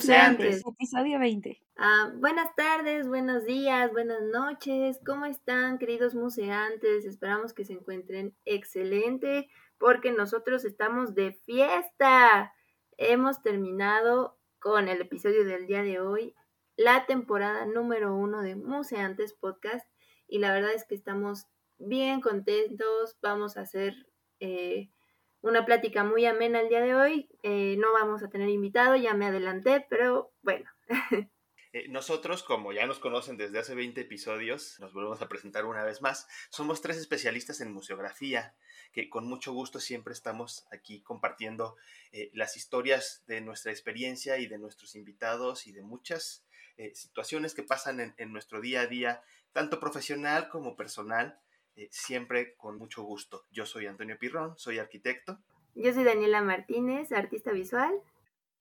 Museantes, episodio 20. Ah, buenas tardes, buenos días, buenas noches. ¿Cómo están, queridos museantes? Esperamos que se encuentren excelente porque nosotros estamos de fiesta. Hemos terminado con el episodio del día de hoy, la temporada número uno de Museantes Podcast. Y la verdad es que estamos bien contentos. Vamos a hacer eh, una plática muy amena el día de hoy. Eh, no vamos a tener invitado, ya me adelanté, pero bueno. Eh, nosotros, como ya nos conocen desde hace 20 episodios, nos volvemos a presentar una vez más. Somos tres especialistas en museografía, que con mucho gusto siempre estamos aquí compartiendo eh, las historias de nuestra experiencia y de nuestros invitados y de muchas situaciones que pasan en nuestro día a día, tanto profesional como personal. Eh, siempre con mucho gusto. Yo soy Antonio Pirrón, soy arquitecto. Yo soy Daniela Martínez, artista visual.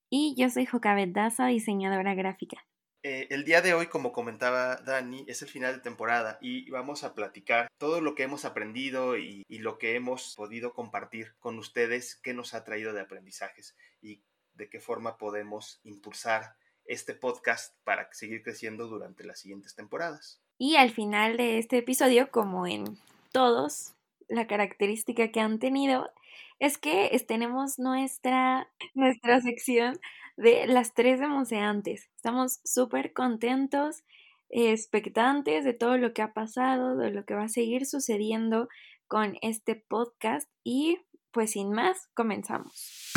Y yo soy Jocabet Daza, diseñadora gráfica. Eh, el día de hoy, como comentaba Dani, es el final de temporada y vamos a platicar todo lo que hemos aprendido y, y, lo que hemos podido compartir con ustedes, qué nos ha traído de aprendizajes y de qué forma podemos impulsar este podcast para seguir creciendo durante las siguientes temporadas. Y al final de este episodio, como en todos, la característica que han tenido es que tenemos nuestra, nuestra sección de las tres demuseantes. Estamos súper contentos, expectantes de todo lo que ha pasado, de lo que va a seguir sucediendo con este podcast y pues sin más, comenzamos.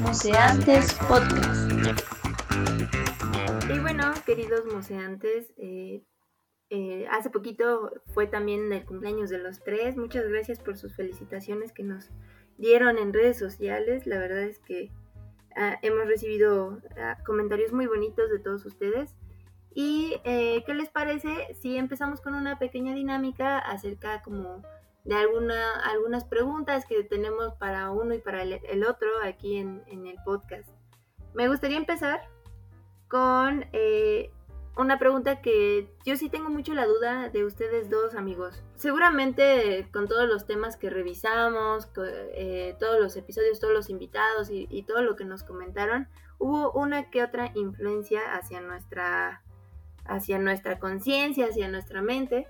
Museantes Podcast. Y bueno, queridos museantes, eh, eh, hace poquito fue también el cumpleaños de los tres. Muchas gracias por sus felicitaciones que nos dieron en redes sociales. La verdad es que ah, hemos recibido ah, comentarios muy bonitos de todos ustedes. ¿Y eh, qué les parece si empezamos con una pequeña dinámica acerca como de alguna, algunas preguntas que tenemos para uno y para el, otro aquí en, en el podcast? Me gustaría empezar con eh, una pregunta que yo sí tengo mucho la duda de ustedes dos amigos. Seguramente con todos los temas que revisamos, eh, todos los episodios, todos los invitados y, todo lo que nos comentaron, hubo una que otra influencia hacia nuestra, hacia nuestra conciencia, hacia nuestra mente.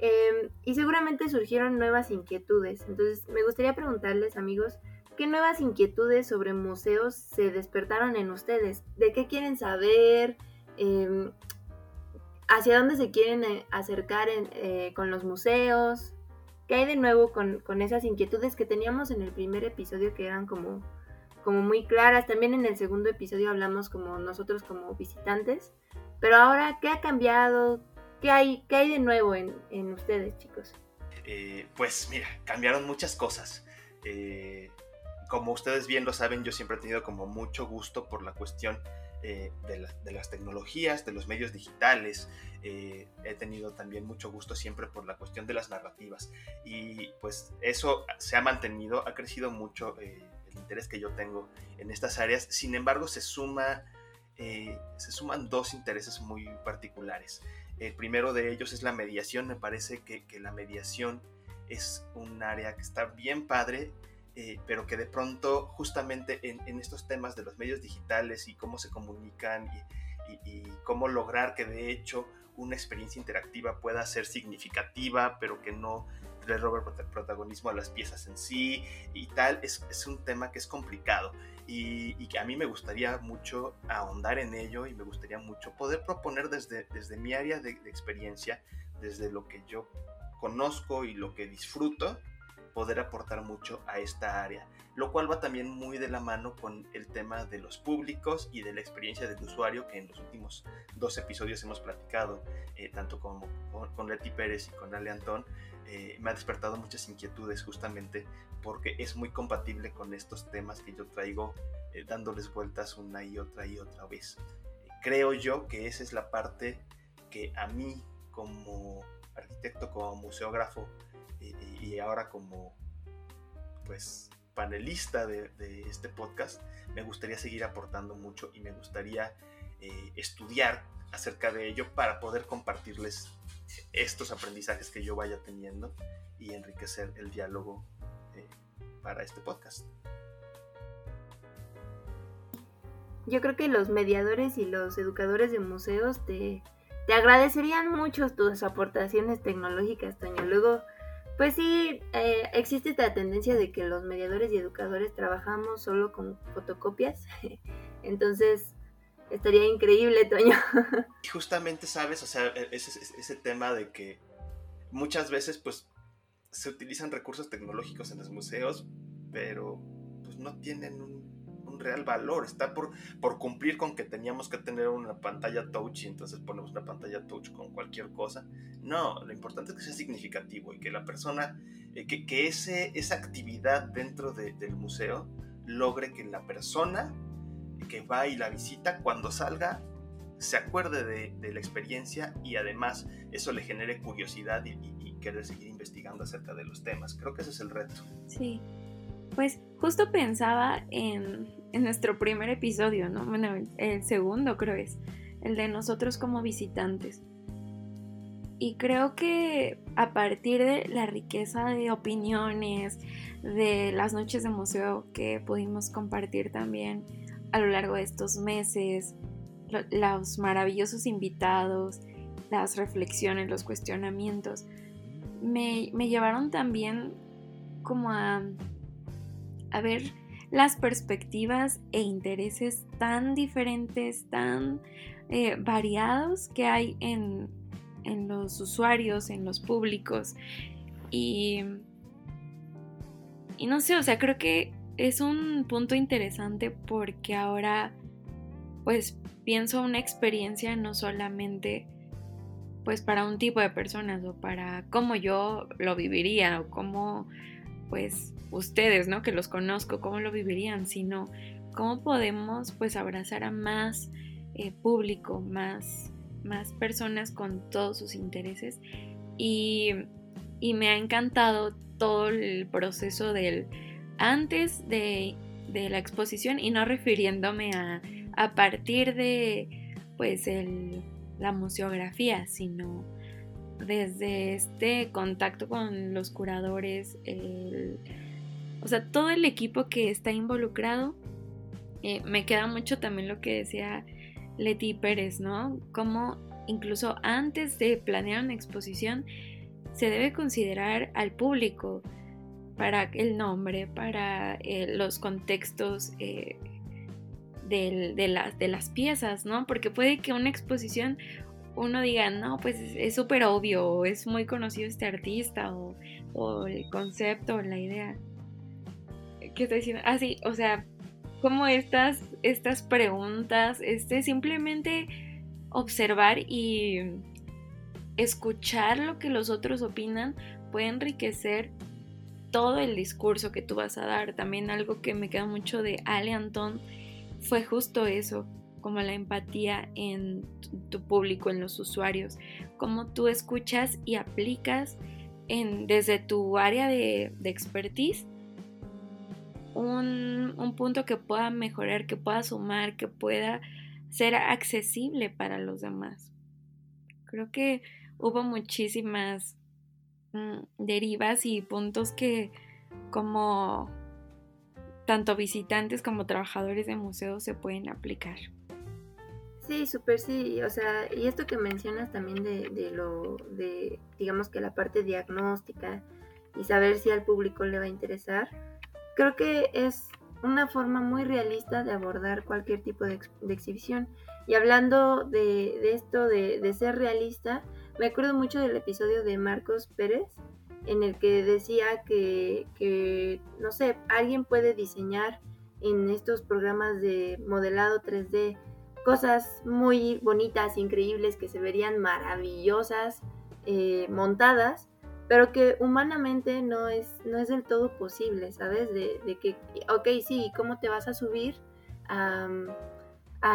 Em, y seguramente surgieron nuevas inquietudes. Entonces me gustaría preguntarles amigos, ¿Qué nuevas inquietudes sobre museos se despertaron en ustedes? ¿De qué quieren saber? Em, ¿Hacia dónde se quieren eh, acercar eh, con los museos? ¿Qué hay de nuevo con, esas inquietudes que teníamos en el primer episodio que eran como, como muy claras? También en el segundo episodio hablamos como nosotros como visitantes. Pero ahora, ¿qué ha cambiado? ¿Qué hay, qué hay de nuevo en, ustedes, chicos? Eh, pues mira, cambiaron muchas cosas como ustedes bien lo saben, yo siempre he tenido como mucho gusto por la cuestión eh, de, las tecnologías, de los medios digitales. Eh, he tenido también mucho gusto siempre por la cuestión de las narrativas. Y pues eso se ha mantenido, ha crecido mucho eh, el interés que yo tengo en estas áreas. Sin embargo, se, suma, se suman dos intereses muy particulares. El primero de ellos es la mediación. Me parece que, que la mediación es un área que está bien padre eh, pero que de pronto justamente en, estos temas de los medios digitales y cómo se comunican y, cómo lograr que de hecho una experiencia interactiva pueda ser significativa, pero que no le robe protagonismo a las piezas en sí y tal, es, es un tema que es complicado. Y, que a mí me gustaría mucho ahondar en ello y me gustaría mucho poder proponer desde, desde mi área de experiencia, desde lo que yo conozco y lo que disfruto, poder aportar mucho a esta área, lo cual va también muy de la mano con el tema de los públicos y de la experiencia del usuario que en los últimos dos episodios hemos platicado, eh, tanto como con, Leti Pérez y con Ale Antón, eh, me ha despertado muchas inquietudes justamente porque es muy compatible con estos temas que yo traigo eh, dándoles vueltas una y otra y otra vez. creo yo que esa es la parte que a mí como arquitecto, como museógrafo, y, ahora como pues panelista de, este podcast, me gustaría seguir aportando mucho y me gustaría eh, estudiar acerca de ello para poder compartirles estos aprendizajes que yo vaya teniendo y enriquecer el diálogo eh, para este podcast. yo creo que los mediadores y los educadores de museos te, te agradecerían mucho tus aportaciones tecnológicas, Toño. Luego, pues sí, eh, existe esta tendencia de que los mediadores y educadores trabajamos solo con fotocopias. Entonces, estaría increíble, Toño. Justamente, ¿sabes? O sea, e, ese, ese tema de que muchas veces, pues, se utilizan recursos tecnológicos en los museos, pero pues no tienen un real valor, está por, por cumplir con que teníamos que tener una pantalla touch y entonces ponemos una pantalla touch con cualquier cosa. No, lo importante es que sea significativo y que la persona, eh, que, que, ese, esa actividad dentro del museo logre que la persona que va y la visita cuando salga se acuerde de, la experiencia y además eso le genere curiosidad y, y, y querer seguir investigando acerca de los temas. Creo que ese es el reto. Sí, pues justo pensaba en, nuestro primer episodio, ¿no? Bueno, el segundo creo es, el de nosotros como visitantes. Y creo que a partir de la riqueza de opiniones, de las noches de museo que pudimos compartir también a lo largo de estos meses, los maravillosos invitados, las reflexiones, los cuestionamientos, me, me llevaron también como a a ver las perspectivas e intereses tan diferentes, tan eh, variados que hay en, los usuarios, en los públicos. Y, y no sé, o sea, creo que es un punto interesante porque ahora pues pienso una experiencia no solamente pues para un tipo de personas o para cómo yo lo viviría o cómo pues ustedes, ¿no? Que los conozco, cómo lo vivirían, sino cómo podemos pues abrazar a más eh, público, más, más personas con todos sus intereses. Y, me ha encantado todo el proceso del antes de, la exposición y no refiriéndome a, a partir de pues el, la museografía, sino desde este contacto con los curadores, o sea, todo el equipo que está involucrado. Eh, me queda mucho también lo que decía Leti Pérez, ¿no? Como incluso antes de planear una exposición se debe considerar al público para el nombre, para eh, los contextos eh, de, de las piezas, ¿no? Porque puede que una exposición uno diga, no, pues es súper obvio, es muy conocido este artista, o, el concepto, o la idea. ¿Qué estoy diciendo? Ah, sí, o sea, como estas, estas preguntas, este, simplemente observar y escuchar lo que los otros opinan puede enriquecer todo el discurso que tú vas a dar. También algo que me queda mucho de Ale Antón fue justo eso, como la empatía en tu público, en los usuarios, cómo tú escuchas y aplicas en, desde tu área de, expertise un, un, punto que pueda mejorar, que pueda sumar, que pueda ser accesible para los demás. Creo que hubo muchísimas mm, derivas y puntos que como tanto visitantes como trabajadores de museos se pueden aplicar. Sí, súper sí, o sea, y esto que mencionas también de, de, lo, de, digamos que la parte diagnóstica y saber si al público le va a interesar, creo que es una forma muy realista de abordar cualquier tipo de, exhibición. Y hablando de, de esto de, de, ser realista, me acuerdo mucho del episodio de Marcos Pérez, en el que decía que, que no sé, alguien puede diseñar en estos programas de modelado 3D cosas muy bonitas, increíbles, que se verían maravillosas, eh, montadas, pero que humanamente no es, no es del todo posible, ¿sabes? De, que, ok, sí, ¿cómo te vas a subir a,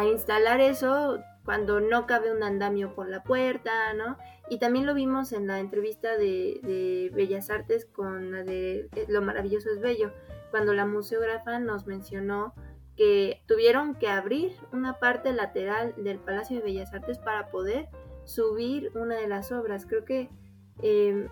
instalar eso cuando no cabe un andamio por la puerta, ¿no? Y también lo vimos en la entrevista de, de Bellas Artes con la de eh, Lo maravilloso es bello, cuando la museógrafa nos mencionó que tuvieron que abrir una parte lateral del Palacio de Bellas Artes para poder subir una de las obras. Creo que em,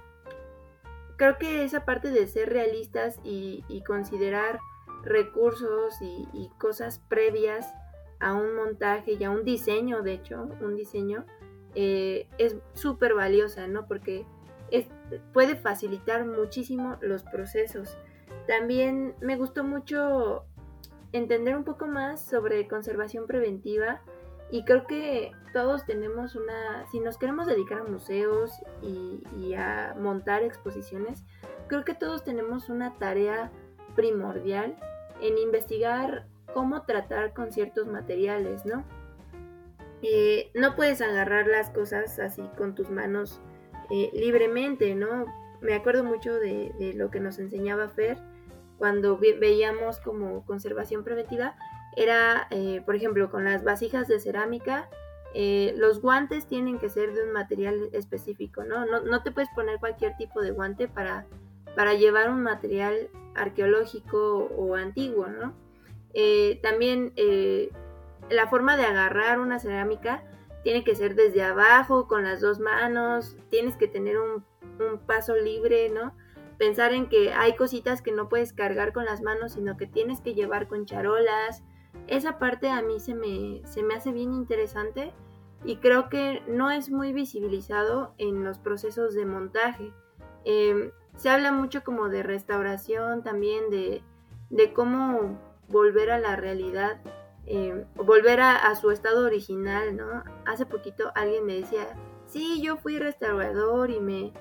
creo que esa parte de ser realistas y, considerar recursos y, cosas previas a un montaje y a un diseño, de hecho, un diseño, eh, es súper valiosa, ¿no? Porque puede facilitar muchísimo los procesos. También me gustó mucho entender un poco más sobre conservación preventiva y creo que todos tenemos una, si nos queremos dedicar a museos y, y, a montar exposiciones, creo que todos tenemos una tarea primordial en investigar cómo tratar con ciertos materiales, ¿no? Eh, no puedes agarrar las cosas así con tus manos eh, libremente, ¿no? Me acuerdo mucho de, lo que nos enseñaba Fer cuando veíamos como conservación preventiva, era, eh, por ejemplo, con las vasijas de cerámica, los guantes tienen que ser de un material específico, ¿no? ¿no? te puedes poner cualquier tipo de guante para, para llevar un material arqueológico o antiguo, ¿no? también la forma de agarrar una cerámica tiene que ser desde abajo, con las dos manos, tienes que tener un, paso libre, ¿no? Pensar en que hay cositas que no puedes cargar con las manos, sino que tienes que llevar con charolas. Esa parte a mí se me, se me hace bien interesante y creo que no es muy visibilizado en los procesos de montaje. Em, se habla mucho como de restauración también, de, de cómo volver a la realidad eh, volver a, su estado original, ¿no? Hace poquito alguien me decía, sí, yo fui restaurador y me,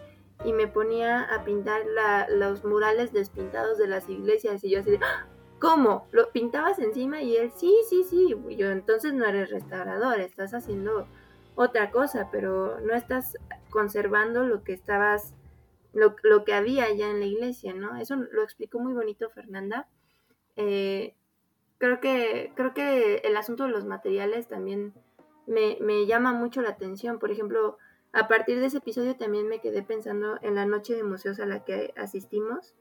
y me ponía a pintar los murales despintados de las iglesias y yo así ¡Ah! ¿cómo? ¿Lo pintabas encima? Y él, sí, sí, sí, yo entonces no eres restaurador, estás haciendo otra cosa, pero no estás conservando lo que estabas, lo, lo que había ya en la iglesia, ¿no? Eso lo explicó muy bonito Fernanda. Eh, creo que, creo que el asunto de los materiales también me, llama mucho la atención. Por ejemplo, a partir de ese episodio también me quedé pensando en la noche de museos a la que asistimos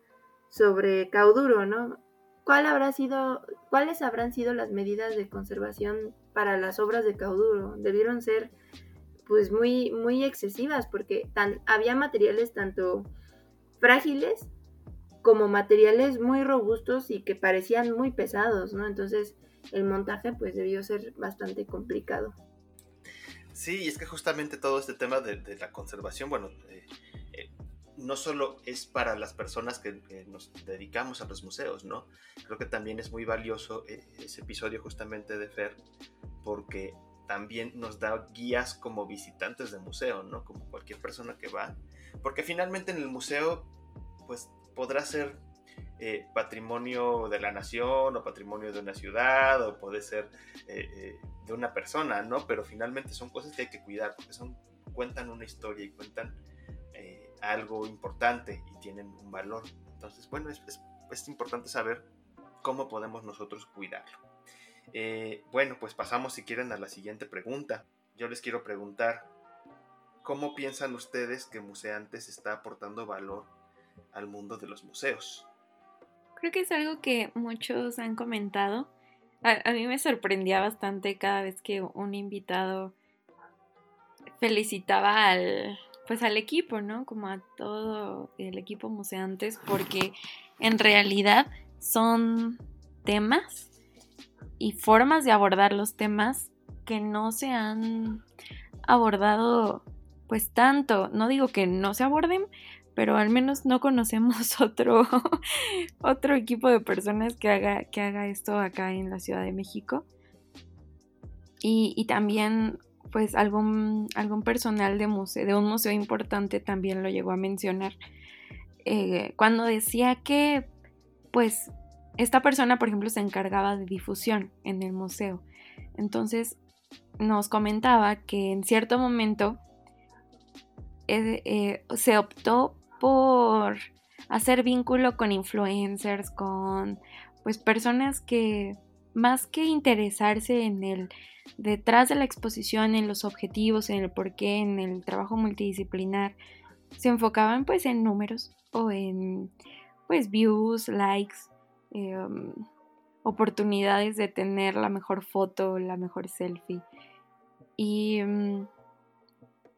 sobre cauduro, ¿no? ¿Cuál habrá sido, ¿Cuáles habrán sido las medidas de conservación para las obras de cauduro? Debieron ser pues muy, muy excesivas porque había materiales tanto frágiles como materiales muy robustos y que parecían muy pesados, ¿no? Entonces el montaje pues debió ser bastante complicado. Sí, es que justamente todo este tema de, la conservación, bueno, eh, eh, no solo es para las personas que nos dedicamos a los museos, ¿no? Creo que también es muy valioso eh, ese episodio justamente de Fer, porque también nos da guías como visitantes de museo, ¿no? Como cualquier persona que va, porque finalmente en el museo, pues podrá ser eh, patrimonio de la nación o patrimonio de una ciudad o puede ser eh, eh, de una persona, ¿no? Pero finalmente son cosas que hay que cuidar porque son, cuentan una historia y cuentan algo importante y tienen un valor. Entonces, bueno, es, es, importante saber cómo podemos nosotros cuidarlo. bueno, pues pasamos si quieren a la siguiente pregunta. Yo les quiero preguntar, ¿cómo piensan ustedes que Museantes está aportando valor al mundo de los museos. Creo que es algo que muchos han comentado. A, mí me sorprendía bastante cada vez que un invitado felicitaba al pues al equipo, ¿no? Como a todo el equipo museantes porque en realidad son temas y formas de abordar los temas que no se han abordado pues tanto. No digo que no se aborden, pero al menos no conocemos otro, otro equipo de personas que haga, que haga esto acá en la Ciudad de México. Y, también, pues, algún, algún personal de, museo, de un museo importante también lo llegó a mencionar. Eh, cuando decía que, pues, esta persona, por ejemplo, se encargaba de difusión en el museo. Entonces, nos comentaba que en cierto momento eh, eh, se optó por hacer vínculo con influencers, con pues personas que más que interesarse en el detrás de la exposición, en los objetivos, en el porqué, en el trabajo multidisciplinar, se enfocaban pues en números o en pues views, likes, em, oportunidades de tener la mejor foto, la mejor selfie. Y, em,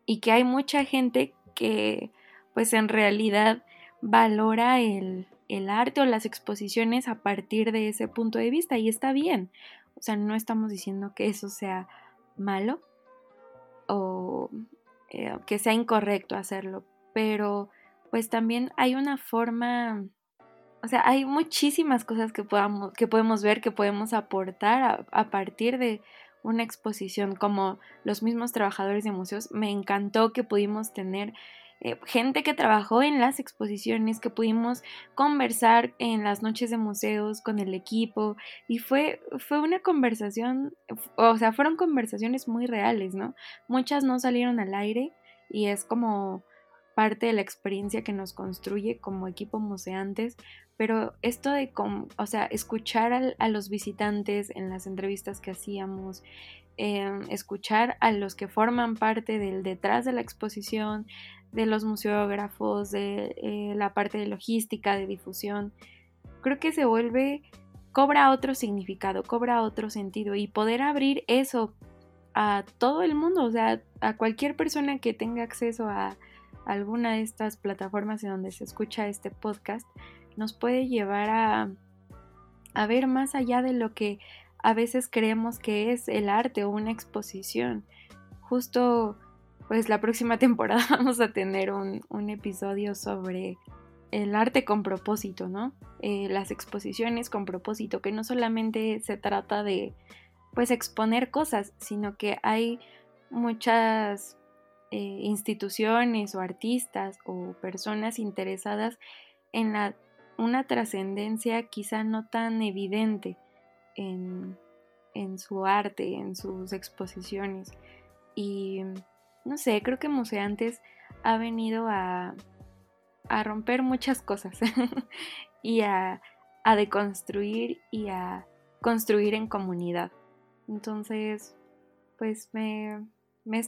y que hay mucha gente que pues en realidad valora el, arte o las exposiciones a partir de ese punto de vista y está bien. O sea, no estamos diciendo que eso sea malo o eh, que sea incorrecto hacerlo, pero pues también hay una forma, o sea, hay muchísimas cosas que, podamos, que podemos ver, que podemos aportar a, partir de una exposición, como los mismos trabajadores de museos. Me encantó que pudimos tener eh, gente que trabajó en las exposiciones, que pudimos conversar en las noches de museos con el equipo y fue, fue una conversación, o sea, fueron conversaciones muy reales, ¿no? Muchas no salieron al aire y es como parte de la experiencia que nos construye como equipo museantes, pero esto de, o sea, escuchar a los visitantes en las entrevistas que hacíamos, em, escuchar a los que forman parte del detrás de la exposición, de los museógrafos, de eh, la parte de logística, de difusión, creo que se vuelve, cobra otro significado, cobra otro sentido y poder abrir eso a todo el mundo, o sea, a cualquier persona que tenga acceso a alguna de estas plataformas en donde se escucha este podcast, nos puede llevar a, a ver más allá de lo que a veces creemos que es el arte o una exposición. Justo pues la próxima temporada vamos a tener un, episodio sobre el arte con propósito, ¿no? Eh, las exposiciones con propósito, que no solamente se trata de pues exponer cosas, sino que hay muchas eh, instituciones o artistas o personas interesadas en la, una trascendencia quizá no tan evidente en, en su arte, en sus exposiciones. Y no sé, creo que Museantes ha venido a, a romper muchas cosas y a, a deconstruir y a construir en comunidad. Entonces, pues me,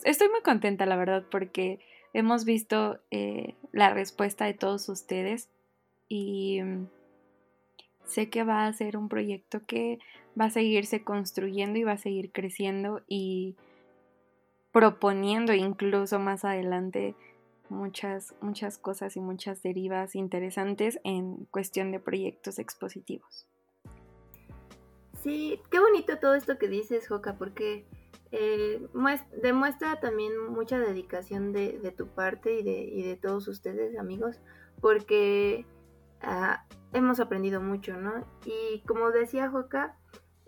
estoy muy contenta, la verdad, porque hemos visto eh, la respuesta de todos ustedes y mm, sé que va a ser un proyecto que va a seguirse construyendo y va a seguir creciendo y proponiendo incluso más adelante muchas, muchas cosas y muchas derivas interesantes en cuestión de proyectos expositivos. Sí, qué bonito todo esto que dices, Joca, porque eh, demuestra también mucha dedicación de, tu parte y de, y de, todos ustedes, amigos, porque ah, hemos aprendido mucho, ¿no? Y como decía Joca,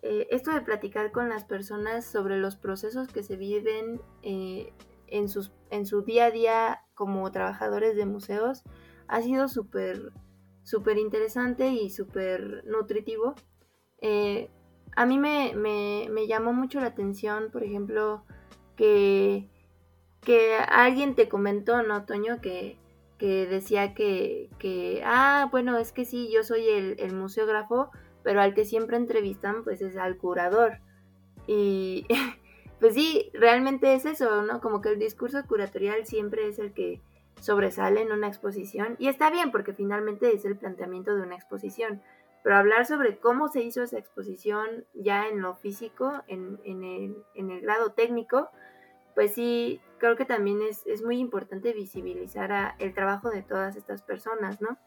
eh, esto de platicar con las personas sobre los procesos que se viven eh, en, sus, en su día a día como trabajadores de museos ha sido súper interesante y súper nutritivo. Eh, a mí me, llamó mucho la atención, por ejemplo, que, que alguien te comentó, ¿no, Toño? Que, que decía que, que, ah, bueno, es que sí, yo soy el, el museógrafo, pero al que siempre entrevistan pues es al curador. Y pues sí, realmente es eso, ¿no? Como que el discurso curatorial siempre es el que sobresale en una exposición y está bien porque finalmente es el planteamiento de una exposición, pero hablar sobre cómo se hizo esa exposición ya en lo físico, en, el, en el, grado técnico, pues sí, creo que también es, es muy importante visibilizar a, el trabajo de todas estas personas, ¿no?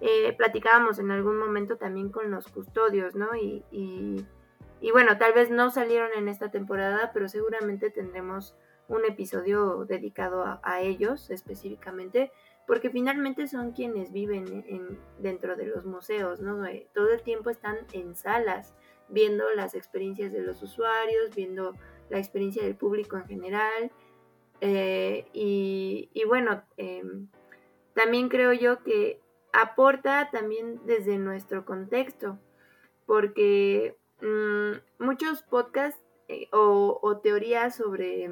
Eh, platicábamos en algún momento también con los custodios, ¿no? Y, y, bueno, tal vez no salieron en esta temporada, pero seguramente tendremos un episodio dedicado a, ellos específicamente, porque finalmente son quienes viven en, dentro de los museos, ¿no? Eh, todo el tiempo están en salas, viendo las experiencias de los usuarios, viendo la experiencia del público en general. Eh, y, y, bueno, em, también creo yo que aporta también desde nuestro contexto, porque mm, muchos podcasts eh, o, teorías sobre,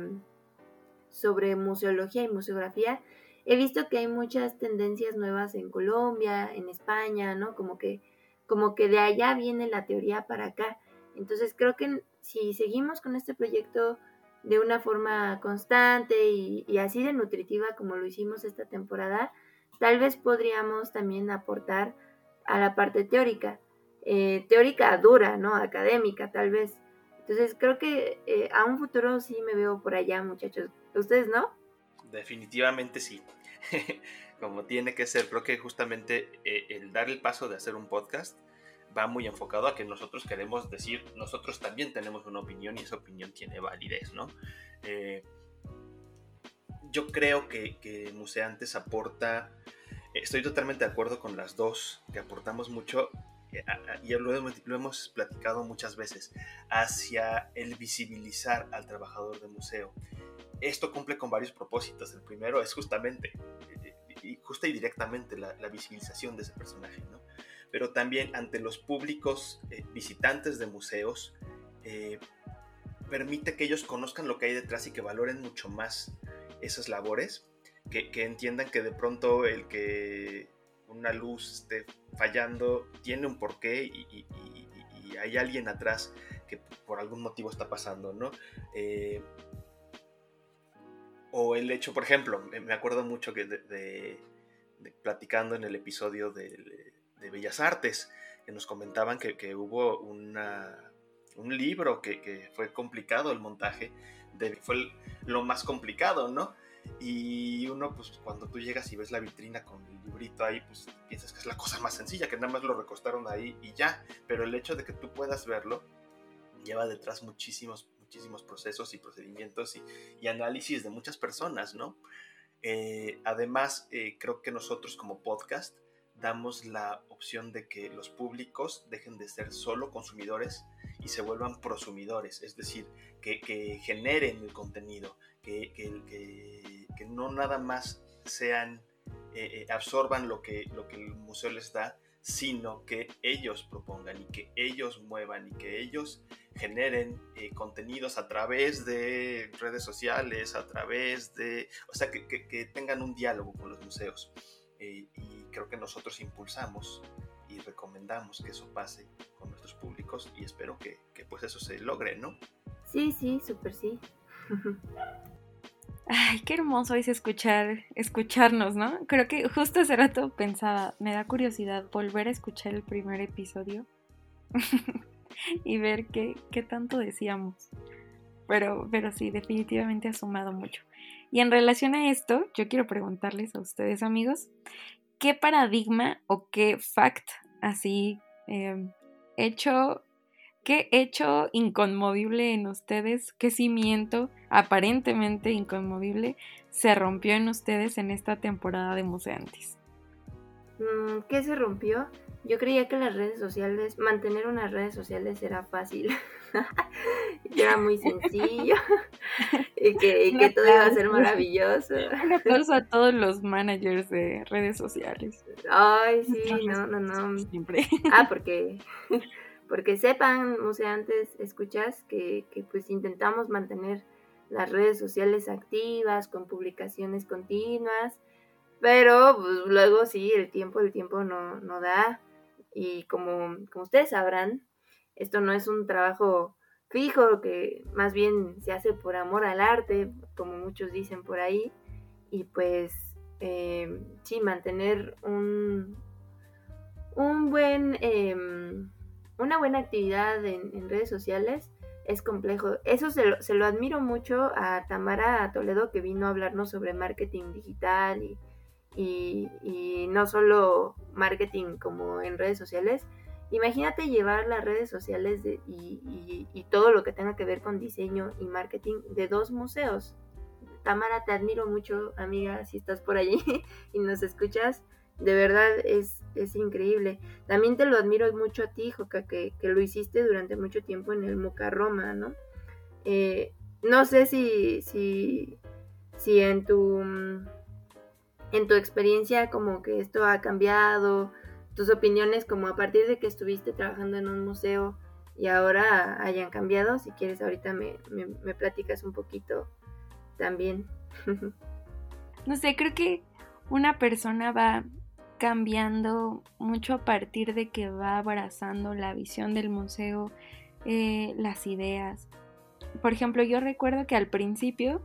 sobre museología y museografía, he visto que hay muchas tendencias nuevas en Colombia, en España, ¿no? Como que, como que de allá viene la teoría para acá. Entonces creo que si seguimos con este proyecto de una forma constante y así de nutritiva como lo hicimos esta temporada, tal vez podríamos también aportar a la parte teórica, eh, teórica dura, ¿no? Académica, tal vez. Entonces creo que eh, a un futuro sí me veo por allá, muchachos. ¿Ustedes no? Definitivamente sí. Como tiene que ser, creo que justamente eh, el dar el paso de hacer un podcast va muy enfocado a que nosotros queremos decir, nosotros también tenemos una opinión y esa opinión tiene validez, ¿no? Eh, yo creo que, que Museantes aporta, estoy totalmente de acuerdo con las dos, que aportamos mucho, eh, y lo hemos, lo hemos platicado muchas veces, hacia el visibilizar al trabajador de museo. Esto cumple con varios propósitos. El primero es justamente, eh, justa y directamente, la, la visibilización de ese personaje, ¿no? pero también ante los públicos eh, visitantes de museos, eh, permite que ellos conozcan lo que hay detrás y que valoren mucho más esas labores, que, entiendan que de pronto el que una luz esté fallando tiene un porqué y, hay alguien atrás que por algún motivo está pasando, ¿no? Eh, o el hecho, por ejemplo, me acuerdo mucho que de, platicando en el episodio de Bellas Artes, que nos comentaban que, hubo un libro que, fue complicado el montaje, de, fue lo más complicado, ¿no? Y uno, pues cuando tú llegas y ves la vitrina con el librito ahí, pues piensas que es la cosa más sencilla, que nada más lo recostaron ahí y ya. Pero el hecho de que tú puedas verlo lleva detrás muchísimos, muchísimos procesos y procedimientos y, análisis de muchas personas, ¿no? Eh, además, eh, creo que nosotros como podcast damos la opción de que los públicos dejen de ser solo consumidores y se vuelvan prosumidores, es decir, que, generen el contenido, que, que, no nada más sean, eh, eh, absorban lo que, lo que el museo les da, sino que ellos propongan y que ellos muevan y que ellos generen eh, contenidos a través de redes sociales, a través de, o sea, que tengan un diálogo con los museos. Eh, y creo que nosotros impulsamos y recomendamos que eso pase con nuestros públicos y espero que, pues eso se logre, ¿no? Sí, sí, súper sí. Ay, qué hermoso es escuchar, escucharnos, ¿no? Creo que justo hace rato pensaba, me da curiosidad volver a escuchar el primer episodio y ver qué, qué tanto decíamos. Pero, pero sí, definitivamente ha sumado mucho. Y en relación a esto, yo quiero preguntarles a ustedes, amigos, ¿qué paradigma o qué fact así em, hecho, qué hecho inconmovible en ustedes, qué cimiento aparentemente inconmovible se rompió en ustedes en esta temporada de Museantes? Mm, ¿Qué se rompió? Yo creía que las redes sociales, mantener unas redes sociales era fácil. era muy sencillo y que, todo iba a ser maravilloso. Un aplauso a todos los managers de redes sociales. Ay, sí, no, no, no. Siempre. Ah, porque, porque sepan, o sea, antes escuchas que, que pues intentamos mantener las redes sociales activas, con publicaciones continuas, pero pues, luego sí, el tiempo, el tiempo no, no da. Y como, como ustedes sabrán, esto no es un trabajo fijo, que más bien se hace por amor al arte, como muchos dicen por ahí, y pues eh, sí, mantener un, un buen, em, una buena actividad en, redes sociales es complejo. Eso se lo, se lo, admiro mucho a Tamara Toledo que vino a hablarnos sobre marketing digital y, y no solo marketing como en redes sociales, Imagínate llevar las redes sociales y, todo lo que tenga que ver con diseño y marketing de dos museos. Tamara, te admiro mucho, amiga, si estás por allí y nos escuchas. De verdad es, es increíble. También te lo admiro mucho a ti, Joca, que, que lo hiciste durante mucho tiempo en el Moca Roma, ¿no? Eh, no sé si, si, si en tu en tu experiencia como que esto ha cambiado tus opiniones como a partir de que estuviste trabajando en un museo y ahora hayan cambiado. Si quieres, ahorita me, me, platicas un poquito también. no sé, creo que una persona va cambiando mucho a partir de que va abrazando la visión del museo, eh, las ideas. Por ejemplo, yo recuerdo que al principio,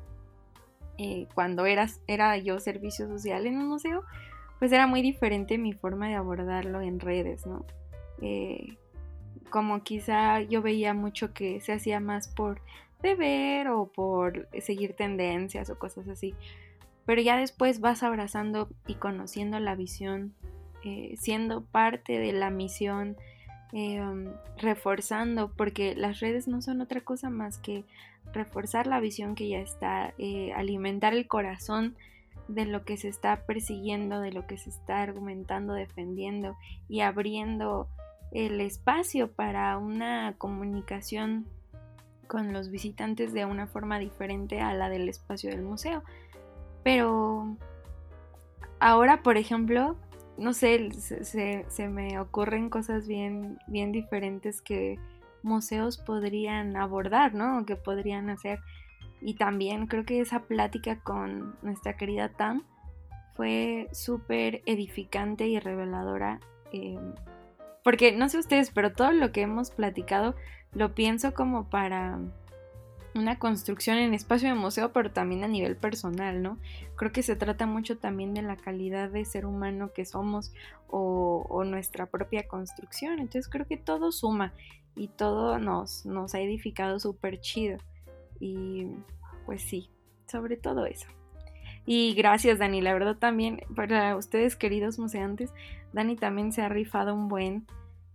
eh, cuando eras, era yo servicio social en un museo, pues era muy diferente mi forma de abordarlo en redes, ¿no? Eh, como quizá yo veía mucho que se hacía más por deber o por seguir tendencias o cosas así. Pero ya después vas abrazando y conociendo la visión, eh, siendo parte de la misión em, reforzando, porque las redes no son otra cosa más que reforzar la visión que ya está, eh, alimentar el corazón de lo que se está persiguiendo, de lo que se está argumentando, defendiendo y abriendo el espacio para una comunicación con los visitantes de una forma diferente a la del espacio del museo. Pero ahora, por ejemplo, no sé, se, me ocurren cosas bien, bien diferentes que museos podrían abordar, ¿no? Que podrían hacer. Y también creo que esa plática con nuestra querida Tam fue súper edificante y reveladora. Em, porque no sé ustedes, pero todo lo que hemos platicado lo pienso como para una construcción en espacio de museo, pero también a nivel personal, ¿no? Creo que se trata mucho también de la calidad de ser humano que somos o, nuestra propia construcción. Entonces creo que todo suma y todo nos, nos ha edificado súper chido. Y pues sí, sobre todo eso. Y gracias Dani, la verdad también para ustedes queridos museantes, Dani también se ha rifado un buen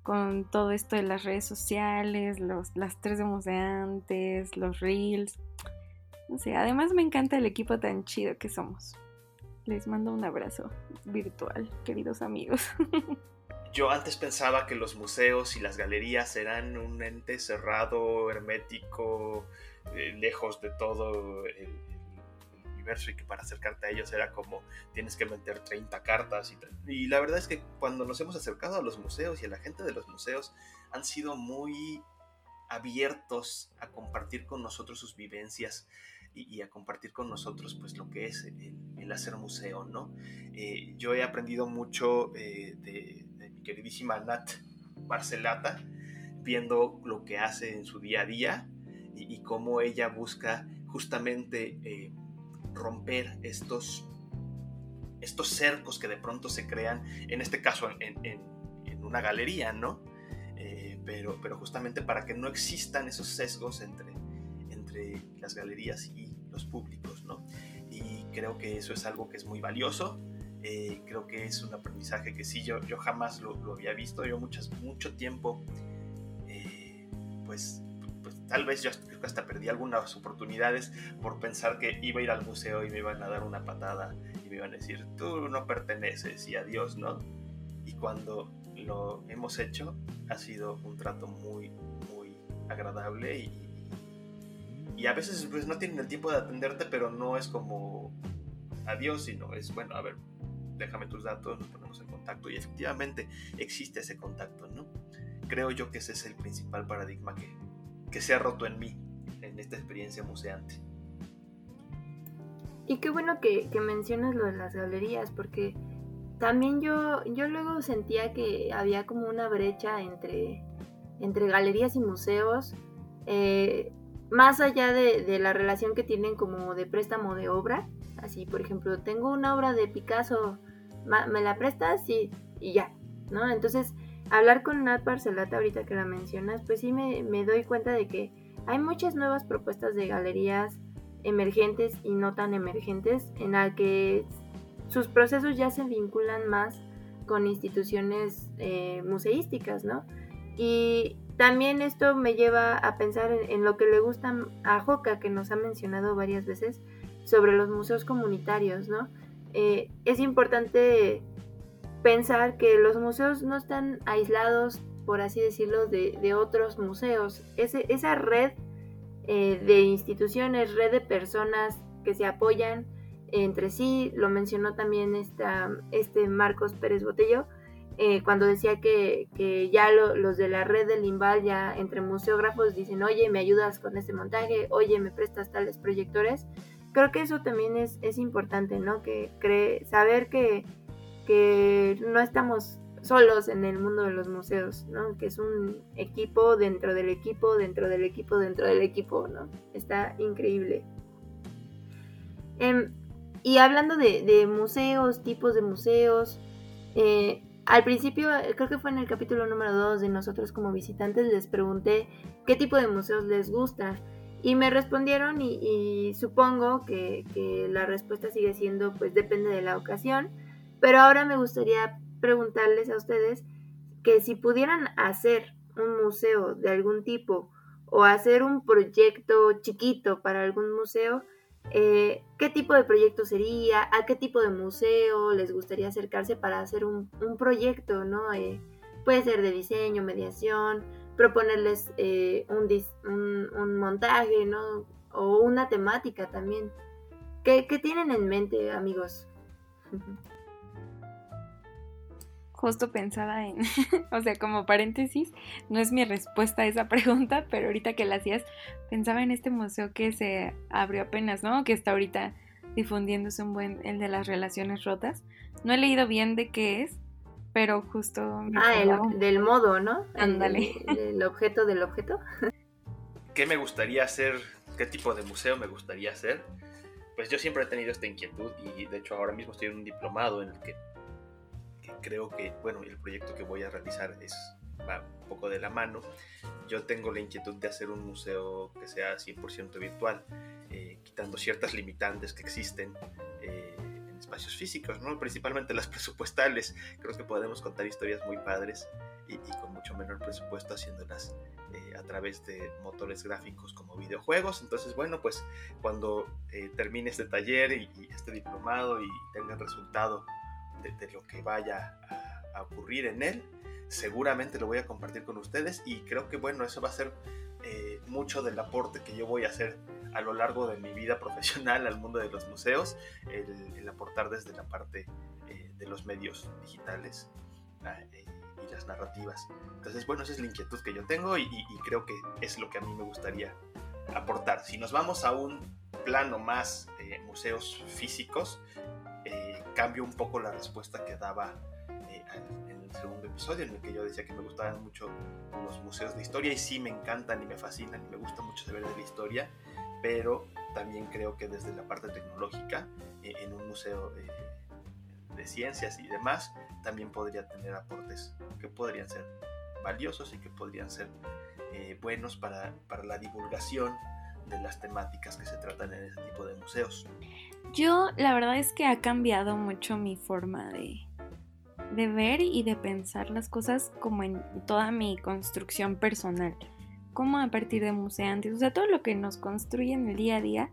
con todo esto de las redes sociales, los, las tres de museantes, los reels. No sé, además me encanta el equipo tan chido que somos. Les mando un abrazo virtual, queridos amigos. Yo antes pensaba que los museos y las galerías eran un ente cerrado, hermético, eh, lejos de todo el, universo y que para acercarte a ellos era como tienes que meter 30 cartas y, y la verdad es que cuando nos hemos acercado a los museos y a la gente de los museos han sido muy abiertos a compartir con nosotros sus vivencias y, a compartir con nosotros pues lo que es el, hacer museo, ¿no? Eh, yo he aprendido mucho eh, de, mi queridísima Nat Barcelata, viendo lo que hace en su día a día y, cómo ella busca justamente eh, romper estos, estos cercos que de pronto se crean, en este caso en, una galería, ¿no? Eh, pero, pero justamente para que no existan esos sesgos entre, entre las galerías y los públicos, ¿no? Y creo que eso es algo que es muy valioso. Eh, creo que es un aprendizaje que sí, yo, yo jamás lo, había visto. Yo muchas, mucho tiempo, pues tal vez yo hasta perdí algunas oportunidades por pensar que iba a ir al museo y me iban a dar una patada y me iban a decir, tú no perteneces y adiós, ¿no? Y cuando lo hemos hecho, ha sido un trato muy, muy agradable y, y a veces pues no tienen el tiempo de atenderte, pero no es como adiós, sino es, bueno, a ver, déjame tus datos, nos ponemos en contacto y efectivamente existe ese contacto, ¿no? Creo yo que ese es el principal paradigma que, que se ha roto en mí, en esta experiencia museante. Y qué bueno que, mencionas lo de las galerías, porque también yo, yo luego sentía que había como una brecha entre, entre galerías y museos, eh, más allá de, la relación que tienen como de préstamo de obra. Así, por ejemplo, tengo una obra de Picasso, ¿me la prestas? Sí, y ya, ¿no? Entonces, hablar con Nat Barcelata ahorita que la mencionas, pues sí me, doy cuenta de que hay muchas nuevas propuestas de galerías emergentes y no tan emergentes en la que sus procesos ya se vinculan más con instituciones eh, museísticas, ¿no? Y también esto me lleva a pensar en, lo que le gusta a Joca, que nos ha mencionado varias veces, sobre los museos comunitarios, ¿no? Eh, es importante pensar que los museos no están aislados, por así decirlo, de, otros museos. esa red eh, de instituciones, red de personas que se apoyan entre sí, lo mencionó también este Marcos Pérez Botello, eh, cuando decía que, ya los de la red del Limbal, ya entre museógrafos, dicen, oye, me ayudas con este montaje, oye, me prestas tales proyectores. Creo que eso también es, es importante, ¿no? Que cree, saber que que no estamos solos en el mundo de los museos, ¿no? Que es un equipo dentro del equipo, dentro del equipo, dentro del equipo, ¿no? Está increíble. Em, y hablando de, museos, tipos de museos, eh, al principio, creo que fue en el capítulo número 2 de nosotros como visitantes, les pregunté qué tipo de museos les gusta. Y me respondieron y, supongo que, que la respuesta sigue siendo, pues depende de la ocasión pero ahora me gustaría preguntarles a ustedes que si pudieran hacer un museo de algún tipo o hacer un proyecto chiquito para algún museo, eh, qué tipo de proyecto sería, a qué tipo de museo les gustaría acercarse para hacer un, proyecto, ¿no? Eh, puede ser de diseño, mediación, proponerles eh, un, montaje, ¿no? O una temática también. ¿Qué, qué tienen en mente, amigos? justo pensaba en, o sea, como paréntesis, no es mi respuesta a esa pregunta, pero ahorita que la hacías, pensaba en este museo que se abrió apenas, ¿no? Que está ahorita difundiéndose un buen, el de las relaciones rotas. No he leído bien de qué es, pero justo... ah, el, del modo, ¿no? Ándale. El, objeto del objeto. ¿Qué me gustaría hacer? ¿Qué tipo de museo me gustaría hacer? Pues yo siempre he tenido esta inquietud y de hecho ahora mismo estoy en un diplomado en el que creo que, bueno, el proyecto que voy a realizar es, va un poco de la mano. Yo tengo la inquietud de hacer un museo que sea 100% virtual, eh, quitando ciertas limitantes que existen eh, en espacios físicos, ¿no? principalmente las presupuestales. Creo que podemos contar historias muy padres y, con mucho menor presupuesto haciéndolas eh, a través de motores gráficos como videojuegos. Entonces, bueno, pues cuando termine este taller y, y este diplomado y tenga el resultado de, lo que vaya a, ocurrir en él. Seguramente lo voy a compartir con ustedes y creo que bueno, eso va a ser eh, mucho del aporte que yo voy a hacer a lo largo de mi vida profesional al mundo de los museos, el, aportar desde la parte eh, de los medios digitales ah, eh, y las narrativas. Entonces, bueno, esa es la inquietud que yo tengo y, creo que es lo que a mí me gustaría aportar. Si nos vamos a un plano más museos físicos, eh, cambio un poco la respuesta que daba eh, en el segundo episodio, en el que yo decía que me gustaban mucho los museos de historia y sí me encantan y me fascinan y me gusta mucho saber de la historia, pero también creo que desde la parte tecnológica, eh, en un museo de, ciencias y demás, también podría tener aportes que podrían ser valiosos y que podrían ser buenos para, para la divulgación de las temáticas que se tratan en ese tipo de museos. Yo la verdad es que ha cambiado mucho mi forma de, de ver y de pensar las cosas como en toda mi construcción personal, como a partir de museantes, o sea, todo lo que nos construye en el día a día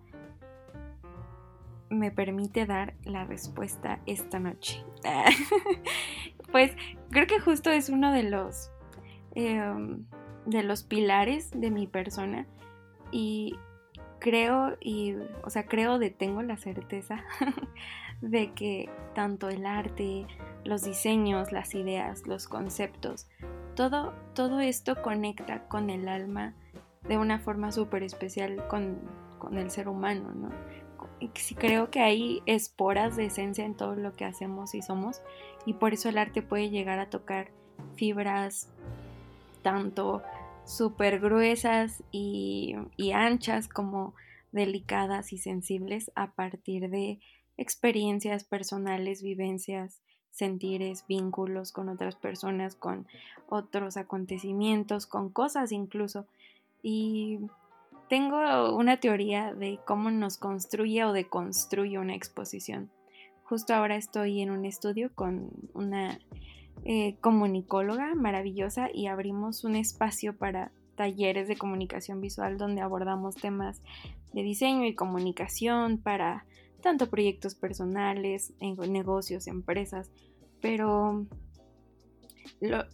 me permite dar la respuesta esta noche. pues creo que justo es uno de los em, de los pilares de mi persona y creo y, o sea, creo de, tengo la certeza de que tanto el arte, los diseños, las ideas, los conceptos, todo, todo esto conecta con el alma de una forma súper especial con, con, el ser humano, ¿no? Y creo que hay esporas de esencia en todo lo que hacemos y somos, y por eso el arte puede llegar a tocar fibras tanto súper gruesas y, anchas como delicadas y sensibles a partir de experiencias personales, vivencias, sentires, vínculos con otras personas, con otros acontecimientos, con cosas incluso. Y tengo una teoría de cómo nos construye o deconstruye una exposición. Justo ahora estoy en un estudio con una eh, comunicóloga maravillosa y abrimos un espacio para talleres de comunicación visual donde abordamos temas de diseño y comunicación para tanto proyectos personales, negocios, empresas, pero,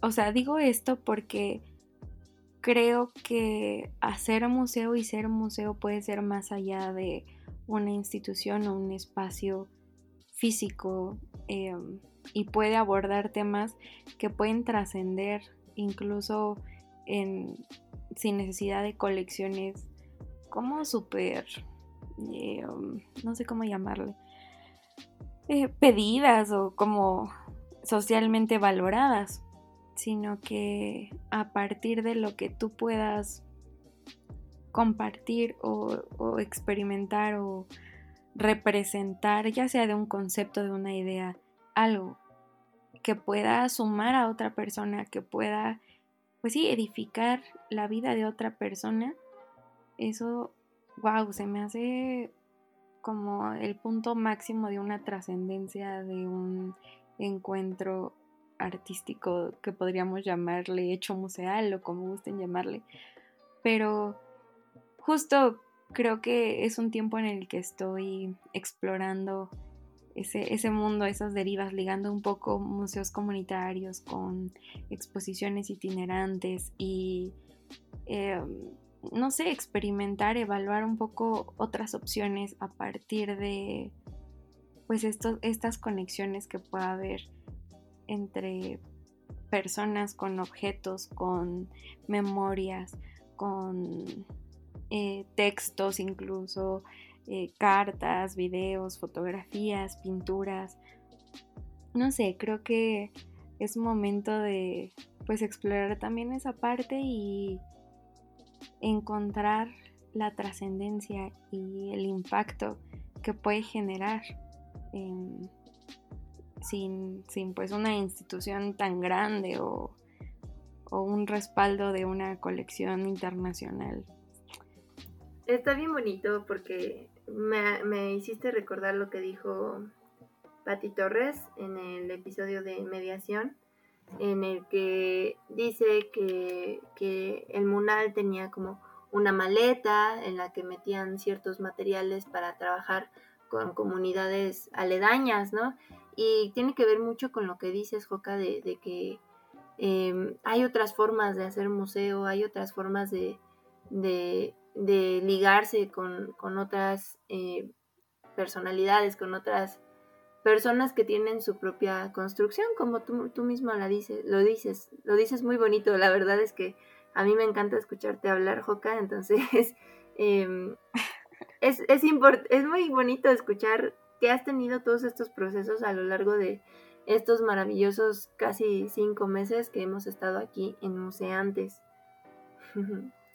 o sea, digo esto porque creo que hacer museo y ser museo puede ser más allá de una institución o un espacio físico. Em, y puede abordar temas que pueden trascender incluso en, sin necesidad de colecciones como súper, eh, um, no sé cómo llamarle, eh, pedidas o como socialmente valoradas, sino que a partir de lo que tú puedas compartir o, o experimentar o representar, ya sea de un concepto, de una idea, algo que pueda sumar a otra persona, que pueda, pues sí, edificar la vida de otra persona, eso, wow, se me hace como el punto máximo de una trascendencia, de un encuentro artístico que podríamos llamarle hecho museal o como gusten llamarle. Pero justo creo que es un tiempo en el que estoy explorando ese, ese mundo, esas derivas, ligando un poco museos comunitarios con exposiciones itinerantes y, em, no sé, experimentar, evaluar un poco otras opciones a partir de, pues, estas conexiones que pueda haber entre personas con objetos, con memorias, con eh, textos incluso, eh, cartas, videos, fotografías, pinturas. No sé, creo que es momento de pues explorar también esa parte y encontrar la trascendencia y el impacto que puede generar sin, sin, pues una institución tan grande o, o un respaldo de una colección internacional. Está bien bonito porque me, hiciste recordar lo que dijo Patti Torres en el episodio de mediación, en el que dice que, que el Munal tenía como una maleta en la que metían ciertos materiales para trabajar con comunidades aledañas, ¿no? Y tiene que ver mucho con lo que dices, Joca, de, que em, hay otras formas de hacer museo, hay otras formas de, de ligarse con, otras eh, personalidades, con otras personas que tienen su propia construcción, como tú, tú mismo la dices, lo dices, lo dices muy bonito, la verdad es que a mí me encanta escucharte hablar, Joca, entonces em, es, es, es muy bonito escuchar que has tenido todos estos procesos a lo largo de estos maravillosos casi cinco meses que hemos estado aquí en Museantes.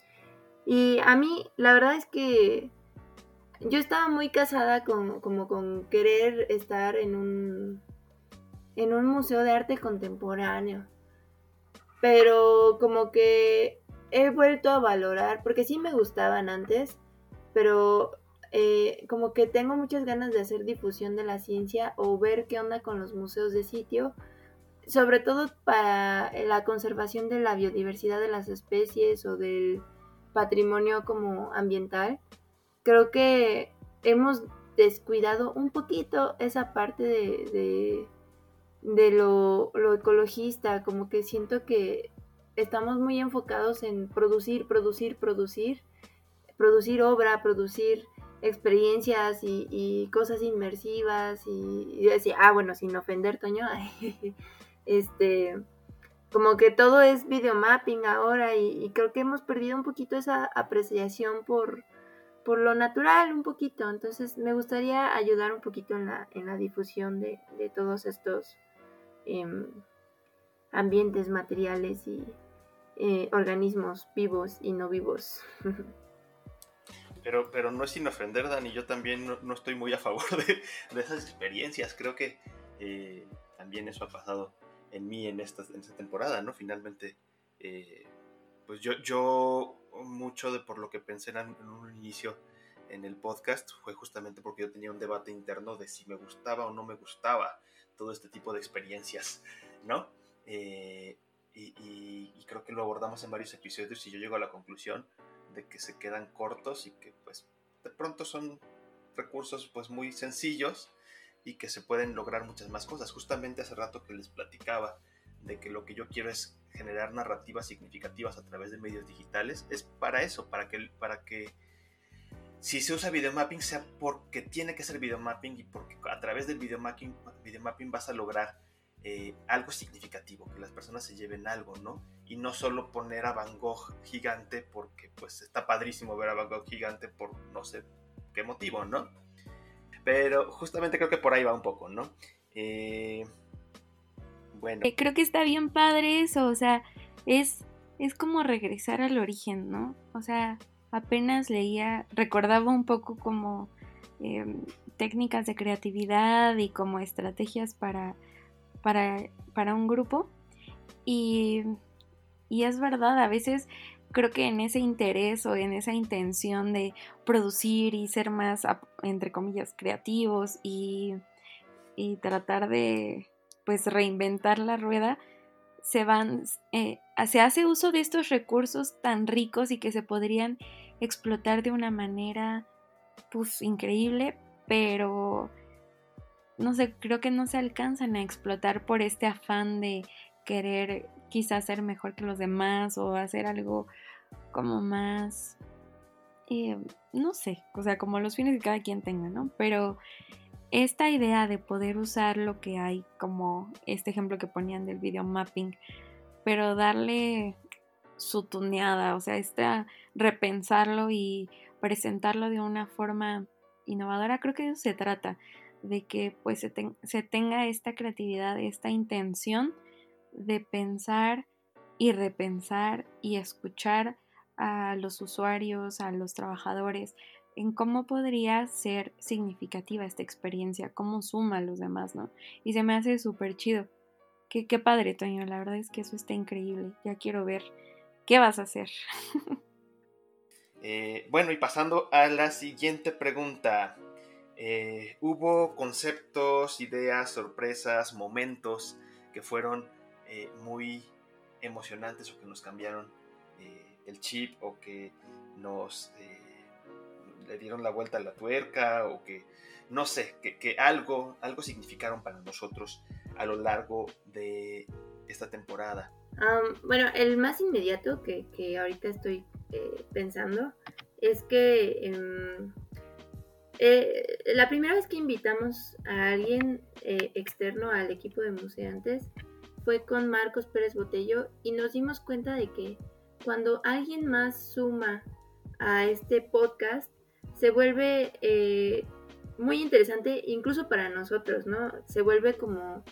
Y a mí, la verdad es que yo estaba muy casada con, como con querer estar en un, en un museo de arte contemporáneo. Pero como que he vuelto a valorar, porque sí me gustaban antes, pero eh, como que tengo muchas ganas de hacer difusión de la ciencia o ver qué onda con los museos de sitio, sobre todo para la conservación de la biodiversidad de las especies o del patrimonio como ambiental, creo que hemos descuidado un poquito esa parte de, de, lo, lo, ecologista, como que siento que estamos muy enfocados en producir, producir, producir, producir obra, producir experiencias y, cosas inmersivas y, y, decía, ah, bueno, sin ofender, Toño, este, como que todo es videomapping ahora y, creo que hemos perdido un poquito esa apreciación por, por lo natural, un poquito. Entonces me gustaría ayudar un poquito en la, en la difusión de, todos estos em, ambientes materiales y eh, organismos vivos y no vivos. Pero, pero no es sin ofender, Dani, yo también no, estoy muy a favor de, esas experiencias. Creo que eh, también eso ha pasado en mí en esta, en esta temporada, ¿no? Finalmente, eh, pues yo, yo mucho de por lo que pensé en, un inicio en el podcast fue justamente porque yo tenía un debate interno de si me gustaba o no me gustaba todo este tipo de experiencias, ¿no? Eh, y, y, creo que lo abordamos en varios episodios y yo llego a la conclusión de que se quedan cortos y que pues de pronto son recursos pues muy sencillos y que se pueden lograr muchas más cosas. Justamente hace rato que les platicaba de que lo que yo quiero es generar narrativas significativas a través de medios digitales, es para eso, para que, para que si se usa videomapping sea porque tiene que ser videomapping y porque a través del videomapping, videomapping vas a lograr eh, algo significativo, que las personas se lleven algo, ¿no? Y no solo poner a Van Gogh gigante porque pues está padrísimo ver a Van Gogh gigante por no sé qué motivo, ¿no? Pero justamente creo que por ahí va un poco, ¿no? Eh, bueno. Eh, creo que está bien padre eso, o sea, es, es como regresar al origen, ¿no? O sea, apenas leía, recordaba un poco como em, técnicas de creatividad y como estrategias para, para, para un grupo. Y, y es verdad, a veces creo que en ese interés o en esa intención de producir y ser más, entre comillas, creativos y, tratar de, pues reinventar la rueda, se van, eh, se hace uso de estos recursos tan ricos y que se podrían explotar de una manera pues increíble, pero no sé, creo que no se alcanzan a explotar por este afán de querer quizás ser mejor que los demás o hacer algo como más, eh, no sé, o sea, como los fines que cada quien tenga, ¿no? Pero esta idea de poder usar lo que hay, como este ejemplo que ponían del video mapping, pero darle su tuneada, o sea, esta, repensarlo y presentarlo de una forma innovadora, creo que eso se trata, de que pues se, se tenga esta creatividad, esta intención de pensar y repensar y escuchar a los usuarios, a los trabajadores, en cómo podría ser significativa esta experiencia, cómo suma a los demás, ¿no? Y se me hace súper chido. Qué, qué padre, Toño, la verdad es que eso está increíble. Ya quiero ver qué vas a hacer. Eh, bueno, y pasando a la siguiente pregunta. Eh, ¿Hubo conceptos, ideas, sorpresas, momentos que fueron eh, muy emocionantes o que nos cambiaron el chip o que nos le dieron la vuelta a la tuerca o que, no sé, que, algo, algo significaron para nosotros a lo largo de esta temporada. bueno, el más inmediato que, ahorita estoy eh, pensando es que em, eh, la primera vez que invitamos a alguien eh, externo al equipo de museantes fue con Marcos Pérez Botello y nos dimos cuenta de que cuando alguien más suma a este podcast, se vuelve eh, muy interesante incluso para nosotros, ¿no? Se vuelve como,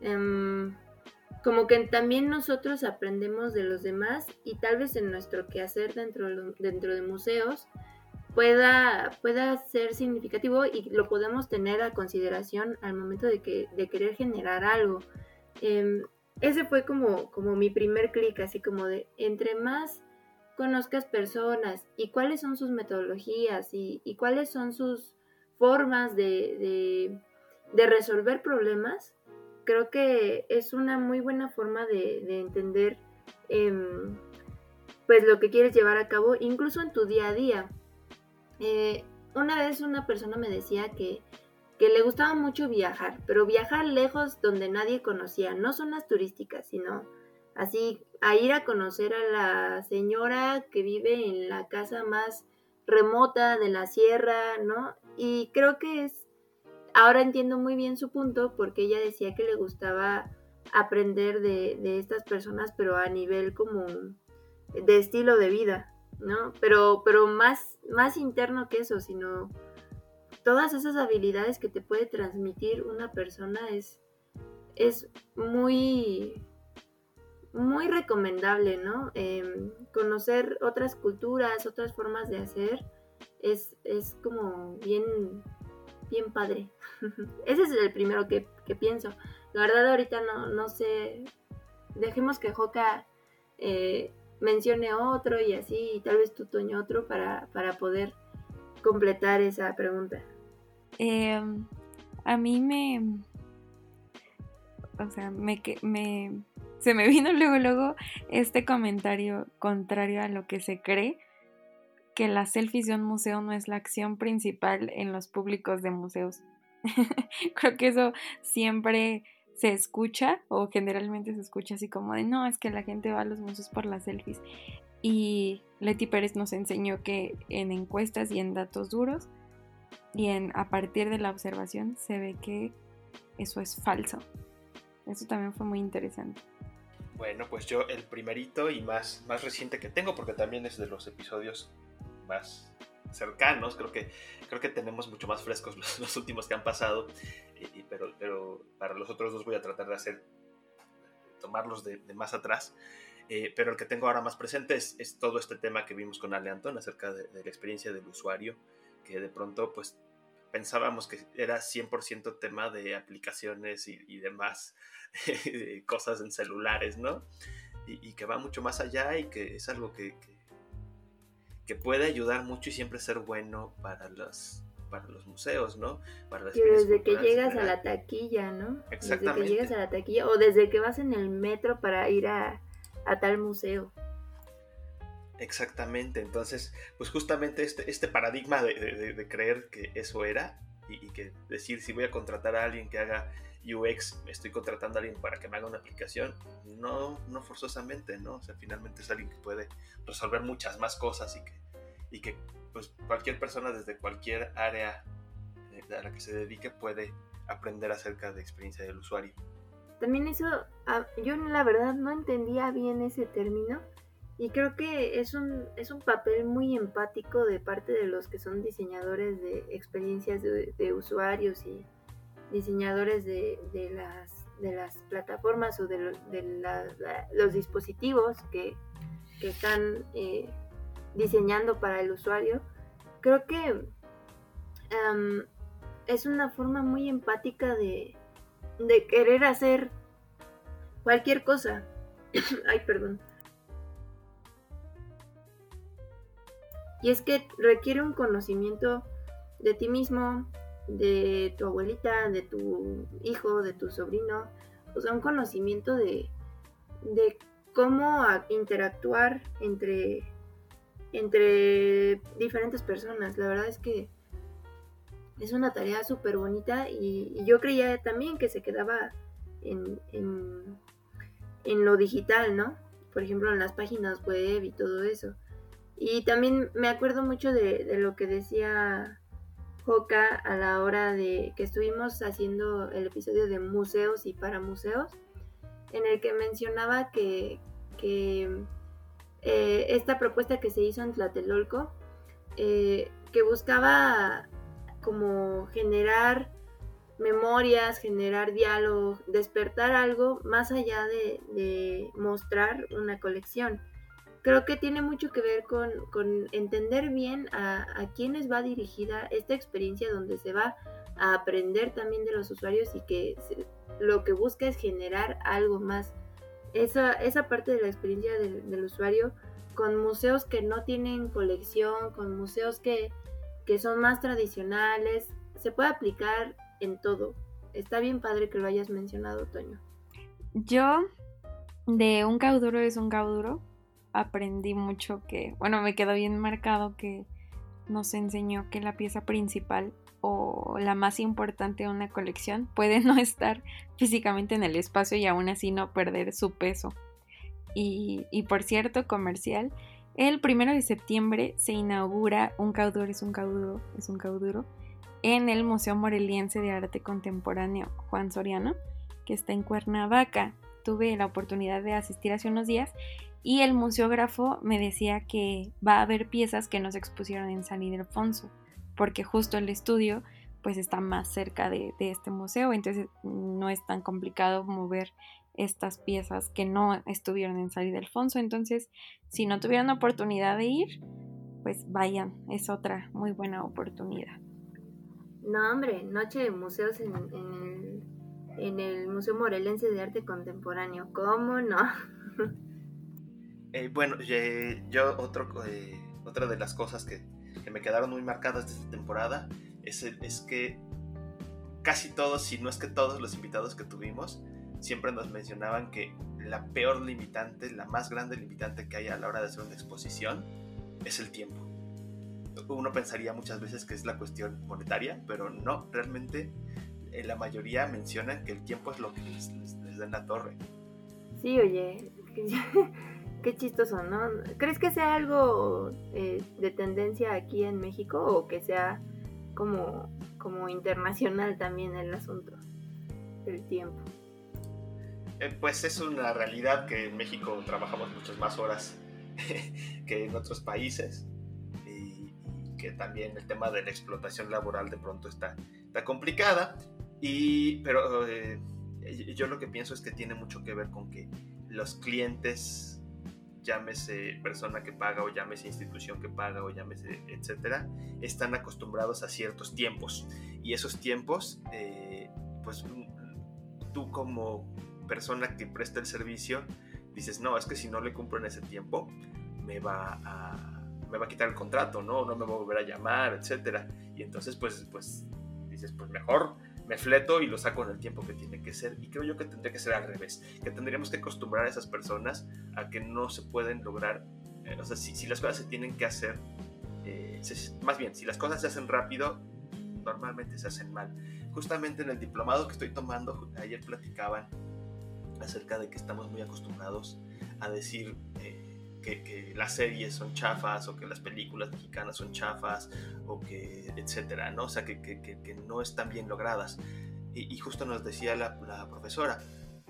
em, como que también nosotros aprendemos de los demás y tal vez en nuestro quehacer dentro, dentro de museos pueda, pueda ser significativo y lo podemos tener a consideración al momento de, que, de querer generar algo. Em, ese fue como, como mi primer clic, así como de entre más conozcas personas y cuáles son sus metodologías y, cuáles son sus formas de, resolver problemas, creo que es una muy buena forma de, entender em, pues lo que quieres llevar a cabo, incluso en tu día a día. Eh, una vez una persona me decía que, que le gustaba mucho viajar, pero viajar lejos donde nadie conocía, no zonas turísticas, sino así a ir a conocer a la señora que vive en la casa más remota de la sierra, ¿no? Y creo que es, ahora entiendo muy bien su punto porque ella decía que le gustaba aprender de, estas personas, pero a nivel como de estilo de vida, ¿no? Pero, pero más, más interno que eso, sino todas esas habilidades que te puede transmitir una persona es, es muy, muy recomendable, ¿no? Em, conocer otras culturas, otras formas de hacer, es, como bien, bien padre. Ese es el primero que, pienso. La verdad ahorita no, no sé, dejemos que Joca eh, mencione otro y así, y tal vez tú, Toño, otro para, para poder completar esa pregunta. Em, a mí me... O sea, me, me, se me vino luego, luego este comentario contrario a lo que se cree, que la selfies de un museo no es la acción principal en los públicos de museos. Creo que eso siempre se escucha o generalmente se escucha así como de no, es que la gente va a los museos por las selfies. Y Leti Pérez nos enseñó que en encuestas y en datos duros y en a partir de la observación se ve que eso es falso. Eso también fue muy interesante. Bueno, pues yo el primerito y más, más reciente que tengo, porque también es de los episodios más cercanos, creo que, creo que tenemos mucho más frescos los, últimos que han pasado, pero, pero para los otros dos voy a tratar de hacer, tomarlos de, más atrás. Eh, pero el que tengo ahora más presente es, es, todo este tema que vimos con Ale Antón acerca de, la experiencia del usuario, que de pronto pues pensábamos que era 100% tema de aplicaciones y, y demás cosas en celulares, ¿no? Y, que va mucho más allá y que es algo que, que, puede ayudar mucho y siempre ser bueno para los, para los museos, ¿no? Para las desde que llegas a la taquilla, ¿no? Exactamente. Desde que llegas a la taquilla o desde que vas en el metro para ir a, tal museo. Exactamente, entonces, pues justamente este, este paradigma de, creer que eso era y, y, que decir si voy a contratar a alguien que haga UX, estoy contratando a alguien para que me haga una aplicación, no, no forzosamente, ¿no? O sea, finalmente es alguien que puede resolver muchas más cosas y que, y que pues, cualquier persona desde cualquier área eh, a la que se dedique puede aprender acerca de experiencia del usuario. También eso, ah, yo la verdad no entendía bien ese término y creo que es un, es un papel muy empático de parte de los que son diseñadores de experiencias de usuarios y diseñadores de, las, de las plataformas o de, los dispositivos que, están eh, diseñando para el usuario, creo que es una forma muy empática de, de querer hacer cualquier cosa. Ay, perdón. Y es que requiere un conocimiento de ti mismo, de tu abuelita, de tu hijo, de tu sobrino, o sea, un conocimiento de, de cómo interactuar entre, entre diferentes personas. La verdad es que es una tarea súper bonita y, yo creía también que se quedaba en, en, en, lo digital, ¿no? Por ejemplo, en las páginas web y todo eso. Y también me acuerdo mucho de, de lo que decía Joca a la hora de que estuvimos haciendo el episodio de museos y para museos, en el que mencionaba que, que eh, esta propuesta que se hizo en Tlatelolco, eh, que buscaba como generar memorias, generar diálogo, despertar algo más allá de mostrar una colección creo que tiene mucho que ver con, entender bien a, a, quiénes va dirigida esta experiencia donde se va a aprender también de los usuarios y que lo que busca es generar algo más. Esa, esa parte de la experiencia del, usuario con museos que no tienen colección, con museos que, que son más tradicionales, se puede aplicar en todo. Está bien padre que lo hayas mencionado, Toño. Yo, de un cauduro es un cauduro, aprendí mucho que, bueno, me quedó bien marcado que nos enseñó que la pieza principal o la más importante de una colección puede no estar físicamente en el espacio y aún así no perder su peso. Y, y por cierto, comercial, el primero de septiembre se inaugura un cauduro, es un cauduro, es un cauduro, en el Museo Moreliense de Arte Contemporáneo Juan Soriano, que está en Cuernavaca. Tuve la oportunidad de asistir hace unos días y el museógrafo me decía que va a haber piezas que no se expusieron en San Ildefonso, porque justo el estudio pues está más cerca de, este museo, entonces no es tan complicado mover estas piezas que no estuvieron en San Ildefonso, entonces si no tuvieron oportunidad de ir, pues vayan, es otra muy buena oportunidad. No, hombre, noche de museos en, el Museo Morelense de Arte Contemporáneo, ¿cómo no? Eh, bueno, yo otro, eh, otra de las cosas que, me quedaron muy marcadas de esta temporada es, es que casi todos, si no es que todos los invitados que tuvimos, siempre nos mencionaban que la peor limitante, la más grande limitante que hay a la hora de hacer una exposición es el tiempo. Uno pensaría muchas veces que es la cuestión monetaria, pero no, realmente eh, la mayoría mencionan que el tiempo es lo que les, les da en la torre. Sí, oye, Qué chistoso, ¿no? ¿Crees que sea algo eh, de tendencia aquí en México o que sea como, como internacional también el asunto del tiempo? Eh, pues es una realidad que en México trabajamos muchas más horas que en otros países y, que también el tema de la explotación laboral de pronto está, está complicada. Y, pero eh, yo lo que pienso es que tiene mucho que ver con que los clientes llámese persona que paga o llámese institución que paga o llámese etcétera, están acostumbrados a ciertos tiempos. Y esos tiempos, eh, pues tú como persona que presta el servicio, dices, no, es que si no le cumplo en ese tiempo, me va a, me va a quitar el contrato, ¿no? No me va a volver a llamar, etcétera. Y entonces, pues, pues, dices, pues mejor me fleto y lo saco en el tiempo que tiene que ser. Y creo yo que tendría que ser al revés, que tendríamos que acostumbrar a esas personas a que no se pueden lograr, eh, o sea, si, las cosas se tienen que hacer, eh, más bien, si las cosas se hacen rápido, normalmente se hacen mal. Justamente en el diplomado que estoy tomando, ayer platicaban acerca de que estamos muy acostumbrados a decir eh, que, las series son chafas o que las películas mexicanas son chafas o que etcétera, ¿no? O sea, que, que no están bien logradas. Y, justo nos decía la, profesora,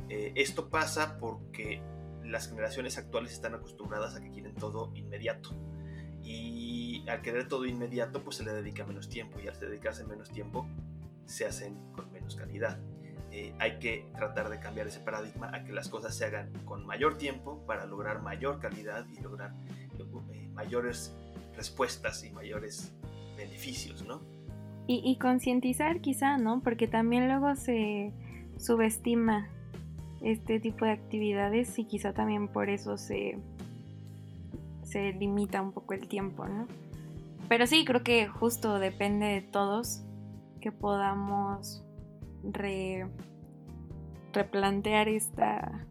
eh, esto pasa porque las generaciones actuales están acostumbradas a que quieren todo inmediato. Y al querer todo inmediato, pues se le dedica menos tiempo. Y al dedicarse menos tiempo, se hacen con menos calidad. Eh, hay que tratar de cambiar ese paradigma a que las cosas se hagan con mayor tiempo para lograr mayor calidad y lograr eh, mayores respuestas y mayores beneficios, ¿no? Y, y concientizar quizá, ¿no? Porque también luego se subestima este tipo de actividades y quizá también por eso se, se limita un poco el tiempo, ¿no? Pero sí, creo que justo depende de todos que podamos replantear esta,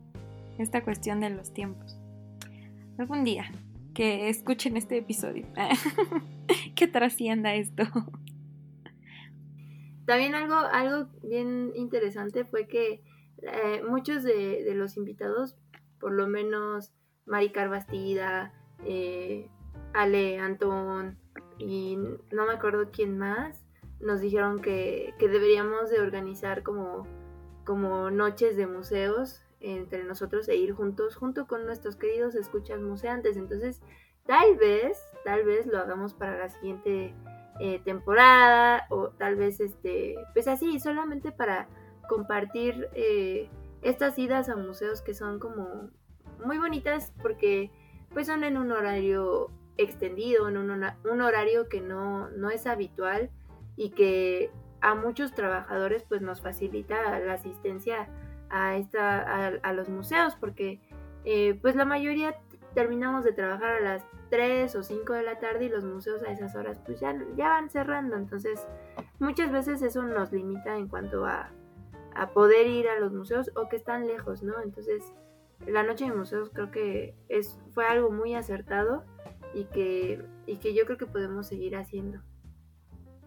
esta cuestión de los tiempos. Algún día que escuchen este episodio, que trascienda esto. También algo, algo bien interesante fue que eh, muchos de, los invitados, por lo menos Mari Bastida, eh, Ale Antón y no me acuerdo quién más, nos dijeron que, deberíamos de organizar como, como noches de museos entre nosotros e ir juntos, junto con nuestros queridos escuchas museantes. Entonces, tal vez, tal vez lo hagamos para la siguiente eh, temporada o tal vez, este, pues así, solamente para compartir eh, estas idas a museos que son como muy bonitas porque pues son en un horario extendido, en un, un horario que no, no es habitual y que a muchos trabajadores pues nos facilita la asistencia a, esta, a, los museos porque eh, pues la mayoría terminamos de trabajar a las 3 o 5 de la tarde y los museos a esas horas pues ya, ya van cerrando entonces muchas veces eso nos limita en cuanto a, a poder ir a los museos o que están lejos, ¿no? Entonces la noche de museos creo que es, fue algo muy acertado y que, y que yo creo que podemos seguir haciendo.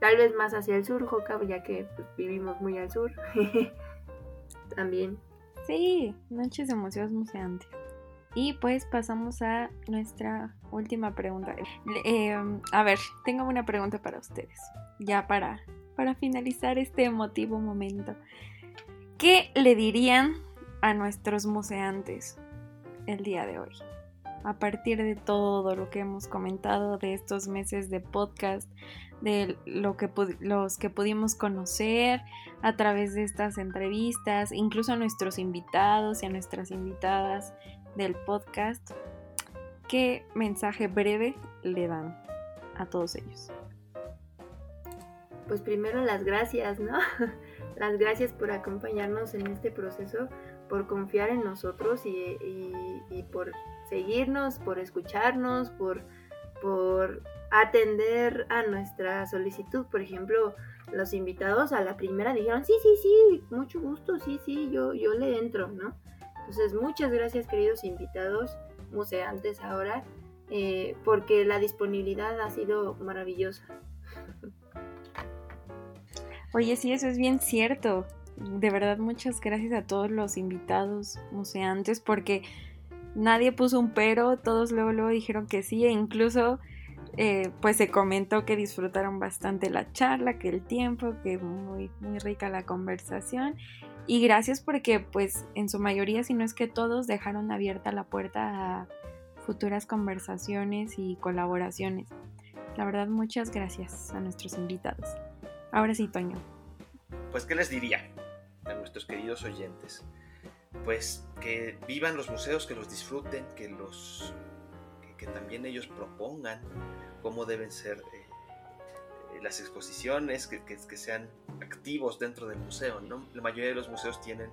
Tal vez más hacia el sur, Joca, ya que pues, vivimos muy al sur. También. Sí, noches de museos museantes. Y pues pasamos a nuestra última pregunta. Em, a ver, tengo una pregunta para ustedes, ya para, para finalizar este emotivo momento. ¿Qué le dirían a nuestros museantes el día de hoy? A partir de todo lo que hemos comentado de estos meses de podcast, de lo que los que pudimos conocer a través de estas entrevistas, incluso a nuestros invitados y a nuestras invitadas del podcast. ¿Qué mensaje breve le dan a todos ellos? Pues primero las gracias, ¿no? Las gracias por acompañarnos en este proceso, por confiar en nosotros y, por seguirnos, por escucharnos, por, por atender a nuestra solicitud. Por ejemplo, los invitados a la primera dijeron, sí, sí, sí, mucho gusto, sí, sí, yo, yo le entro, ¿no? Entonces, muchas gracias queridos invitados, museantes ahora, eh, porque la disponibilidad ha sido maravillosa. Oye, sí, eso es bien cierto. De verdad, muchas gracias a todos los invitados museantes, porque nadie puso un pero, todos luego, luego dijeron que sí, e incluso eh, pues se comentó que disfrutaron bastante la charla, que el tiempo, que muy, muy rica la conversación. Y gracias porque pues en su mayoría, si no es que todos, dejaron abierta la puerta a futuras conversaciones y colaboraciones. La verdad, muchas gracias a nuestros invitados. Ahora sí, Toño. Pues, ¿qué les diría a nuestros queridos oyentes? Pues que vivan los museos, que los disfruten, que los que también ellos propongan cómo deben ser eh, las exposiciones, que, que, sean activos dentro del museo. ¿no? La mayoría de los museos tienen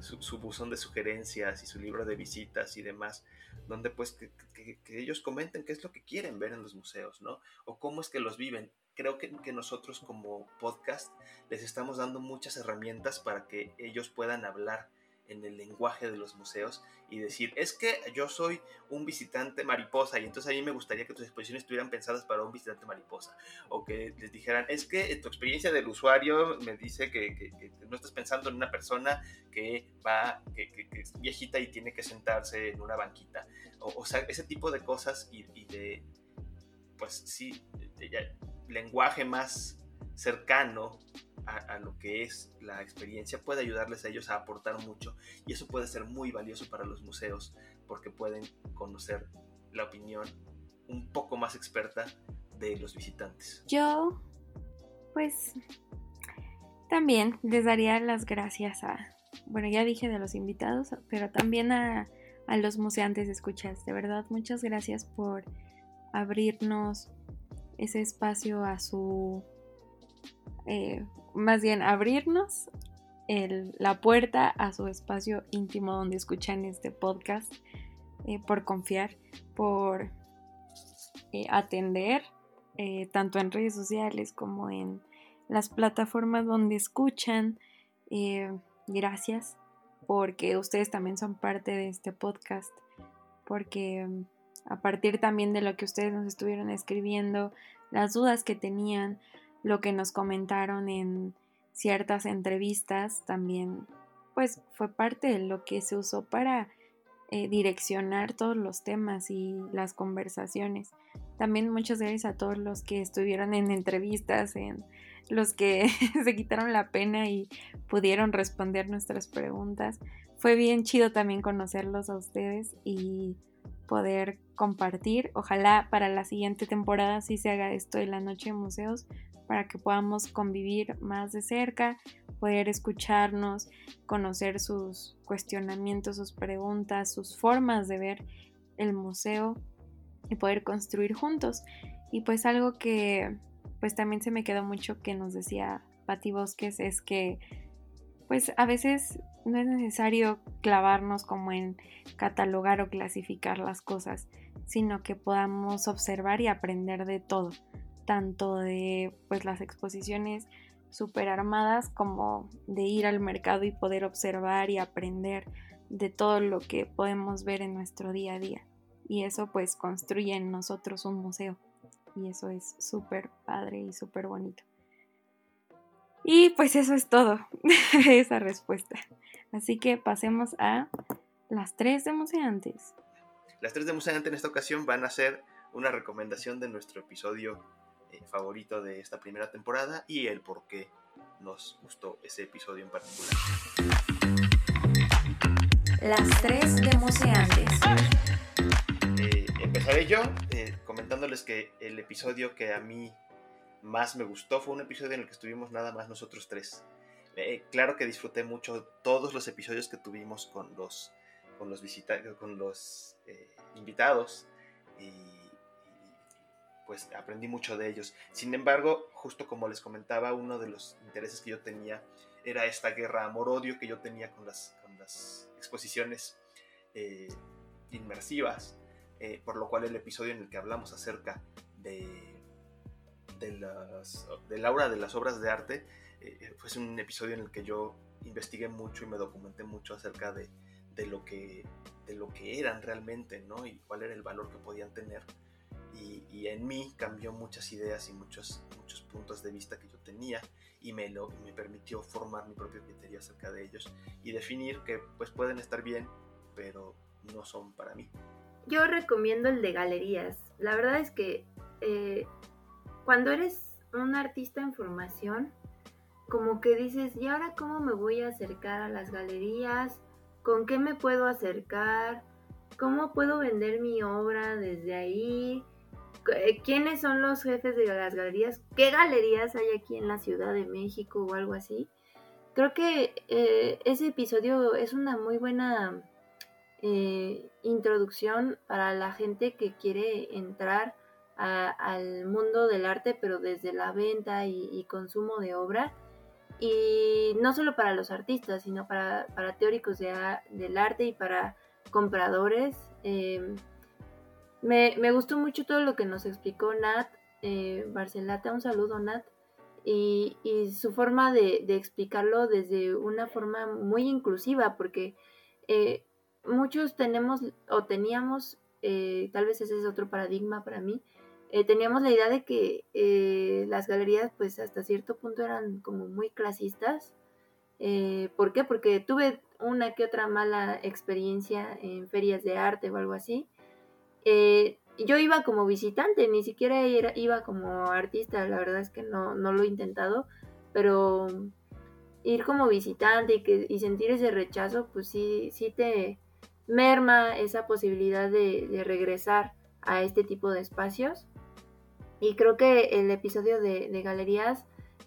su, buzón de sugerencias y su libro de visitas y demás, donde pues que, ellos comenten qué es lo que quieren ver en los museos, ¿no? O cómo es que los viven. Creo que, que nosotros como podcast les estamos dando muchas herramientas para que ellos puedan hablar en el lenguaje de los museos y decir, es que yo soy un visitante mariposa y entonces a mí me gustaría que tus exposiciones estuvieran pensadas para un visitante mariposa. O que les dijeran, es que tu experiencia del usuario me dice que, no estás pensando en una persona que va, que, es viejita y tiene que sentarse en una banquita. O, sea, ese tipo de cosas y, de, pues sí, lenguaje más cercano a, lo que es la experiencia puede ayudarles a ellos a aportar mucho y eso puede ser muy valioso para los museos porque pueden conocer la opinión un poco más experta de los visitantes. Yo, pues, también les daría las gracias a, bueno, ya dije de los invitados, pero también a, a los museantes escuchas. De verdad, muchas gracias por abrirnos ese espacio a su eh, más bien abrirnos la puerta a su espacio íntimo donde escuchan este podcast, eh, por confiar, por eh, atender, tanto en redes sociales como en las plataformas donde escuchan. gracias, porque ustedes también son parte de este podcast, porque mm, a partir también de lo que ustedes nos estuvieron escribiendo, las dudas que tenían, lo que nos comentaron en ciertas entrevistas también pues fue parte de lo que se usó para eh, direccionar todos los temas y las conversaciones. También muchas gracias a todos los que estuvieron en entrevistas, en los que se quitaron la pena y pudieron responder nuestras preguntas. Fue bien chido también conocerlos a ustedes y poder compartir. Ojalá para la siguiente temporada sí se haga esto de la noche de museos para que podamos convivir más de cerca, poder escucharnos, conocer sus cuestionamientos, sus preguntas, sus formas de ver el museo y poder construir juntos. Y pues algo que pues también se me quedó mucho que nos decía Patti Bosques es que pues a veces no es necesario clavarnos como en catalogar o clasificar las cosas, sino que podamos observar y aprender de todo tanto de pues las exposiciones super armadas como de ir al mercado y poder observar y aprender de todo lo que podemos ver en nuestro día a día. Y eso pues construye en nosotros un museo. Y eso es súper padre y súper bonito. Y pues eso es todo, esa respuesta. Así que pasemos a las tres de museantes. Las tres de museantes en esta ocasión van a ser una recomendación de nuestro episodio favorito de esta primera temporada y el por qué nos gustó ese episodio en particular. Las tres democeantes. Eh, empezaré yo eh, comentándoles que el episodio que a mí más me gustó fue un episodio en el que estuvimos nada más nosotros tres. claro que disfruté mucho todos los episodios que tuvimos con los, con los, con los invitados y pues aprendí mucho de ellos. Sin embargo, justo como les comentaba, uno de los intereses que yo tenía era esta guerra amor-odio que yo tenía con las, las exposiciones eh, inmersivas, eh, por lo cual el episodio en el que hablamos acerca de, de, las, del aura de las obras de arte eh, fue un episodio en el que yo investigué mucho y me documenté mucho acerca de, de, lo, que, de lo que eran realmente, ¿no? Y cuál era el valor que podían tener y, en mí cambió muchas ideas y muchos, muchos puntos de vista que yo tenía y me, lo, me permitió formar mi propio criterio acerca de ellos y definir que pues pueden estar bien, pero no son para mí. Yo recomiendo el de galerías. La verdad es que eh, cuando eres un artista en formación, como que dices, ¿y ahora cómo me voy a acercar a las galerías? ¿Con qué me puedo acercar? ¿Cómo puedo vender mi obra desde ahí? Eh, quiénes son los jefes de las galerías, qué galerías hay aquí en la Ciudad de México o algo así. Creo que eh, ese episodio es una muy buena eh, introducción para la gente que quiere entrar al mundo del arte, pero desde la venta y, consumo de obra. y no solo para los artistas, sino para, teóricos del arte y para compradores. Em, me, gustó mucho todo lo que nos explicó Nat eh, Barcelata, un saludo Nat, y, su forma de, explicarlo desde una forma muy inclusiva, porque eh, muchos tenemos o teníamos, eh, tal vez ese es otro paradigma para mí, eh, teníamos la idea de que eh, las galerías pues hasta cierto punto eran como muy clasistas. Eh, ¿Por qué? Porque tuve una que otra mala experiencia en ferias de arte o algo así. Yo iba como visitante, ni siquiera iba como artista, la verdad es que no, lo he intentado, pero ir como visitante y, sentir ese rechazo, pues sí, sí te merma esa posibilidad de regresar a este tipo de espacios. Y creo que el episodio de, galerías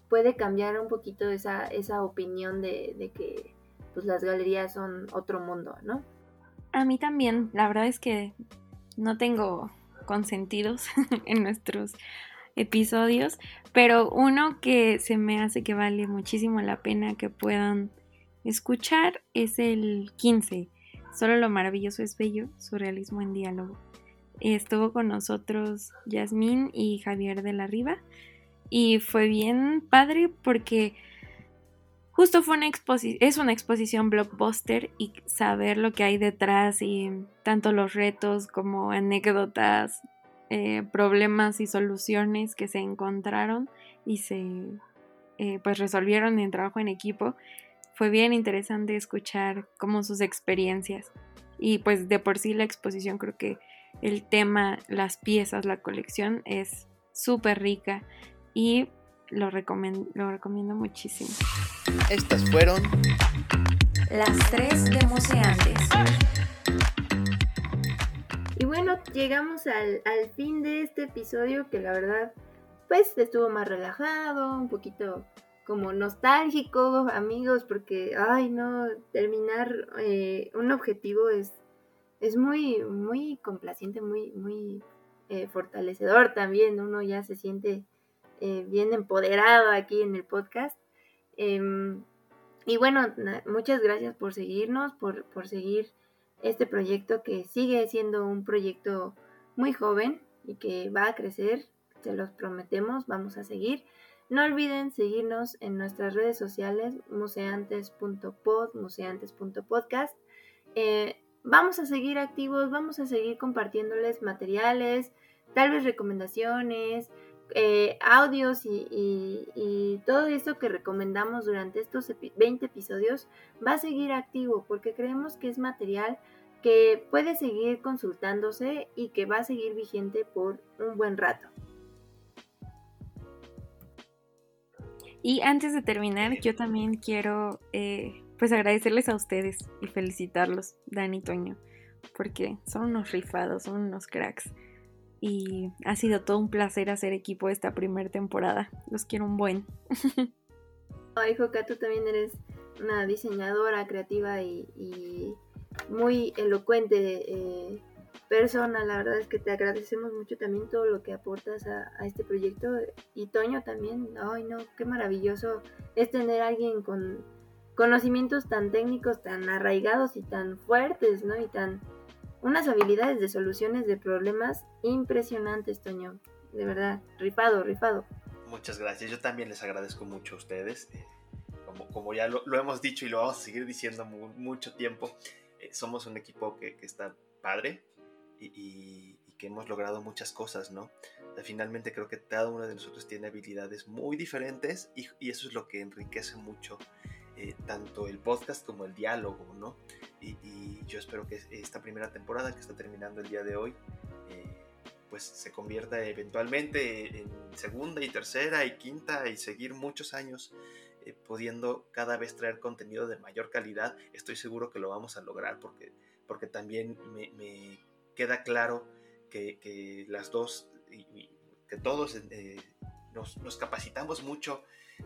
puede cambiar un poquito esa, esa opinión de, que pues, las galerías son otro mundo, ¿no? A mí también, la verdad es que no tengo consentidos en nuestros episodios, pero uno que se me hace que vale muchísimo la pena que puedan escuchar es el 15. Solo lo maravilloso es bello, surrealismo en diálogo. Estuvo con nosotros Yasmín y Javier de la Riva. Y fue bien padre porque justo fue una exposición, es una exposición blockbuster y saber lo que hay detrás y tanto los retos como anécdotas, eh, problemas y soluciones que se encontraron y se eh, pues resolvieron en trabajo en equipo. Fue bien interesante escuchar como sus experiencias. Y pues de por sí la exposición creo que el tema, las piezas, la colección es súper rica y lo, recomiendo, lo recomiendo muchísimo. Estas fueron las tres demoseantes. Y bueno, llegamos al, al fin de este episodio que la verdad pues estuvo más relajado, un poquito como nostálgico, amigos, porque, ay, no, terminar eh, un objetivo es es muy, muy complaciente, muy, muy eh, fortalecedor también. Uno ya se siente eh, bien empoderado aquí en el podcast. Em, y bueno, muchas gracias por seguirnos, por, por seguir este proyecto que sigue siendo un proyecto muy joven y que va a crecer, se los prometemos, vamos a seguir. No olviden seguirnos en nuestras redes sociales, museantes.pod, museantes.podcast. Eh, vamos a seguir activos, vamos a seguir compartiéndoles materiales, tal vez recomendaciones, eh, audios y, todo esto que recomendamos durante estos 20 episodios va a seguir activo porque creemos que es material que puede seguir consultándose y que va a seguir vigente por un buen rato. Y antes de terminar, yo también quiero eh, pues agradecerles a ustedes y felicitarlos, Dani y Toño, porque son unos rifados, son unos cracks. Y ha sido todo un placer hacer equipo esta primera temporada. Los quiero un buen. Ay, Joca, tú también eres una diseñadora creativa y, muy elocuente eh, persona. La verdad es que te agradecemos mucho también todo lo que aportas a, a, este proyecto. Y Toño también. Ay, no, qué maravilloso es tener a alguien con conocimientos tan técnicos, tan arraigados y tan fuertes, ¿no? Y tan unas habilidades de soluciones de problemas impresionantes, Toño. De verdad, rifado, rifado. Muchas gracias. Yo también les agradezco mucho a ustedes. Eh, como, como ya lo, hemos dicho y lo vamos a seguir diciendo mucho tiempo, eh, somos un equipo que, está padre y, que hemos logrado muchas cosas, ¿no? finalmente creo que cada uno de nosotros tiene habilidades muy diferentes y, y eso es lo que enriquece mucho eh, tanto el podcast como el diálogo, ¿no? Y, yo espero que esta primera temporada que está terminando el día de hoy, eh, pues se convierta eventualmente en segunda y tercera y quinta y seguir muchos años eh, pudiendo cada vez traer contenido de mayor calidad. Estoy seguro que lo vamos a lograr porque, porque también me, queda claro que, las dos, que todos nos capacitamos mucho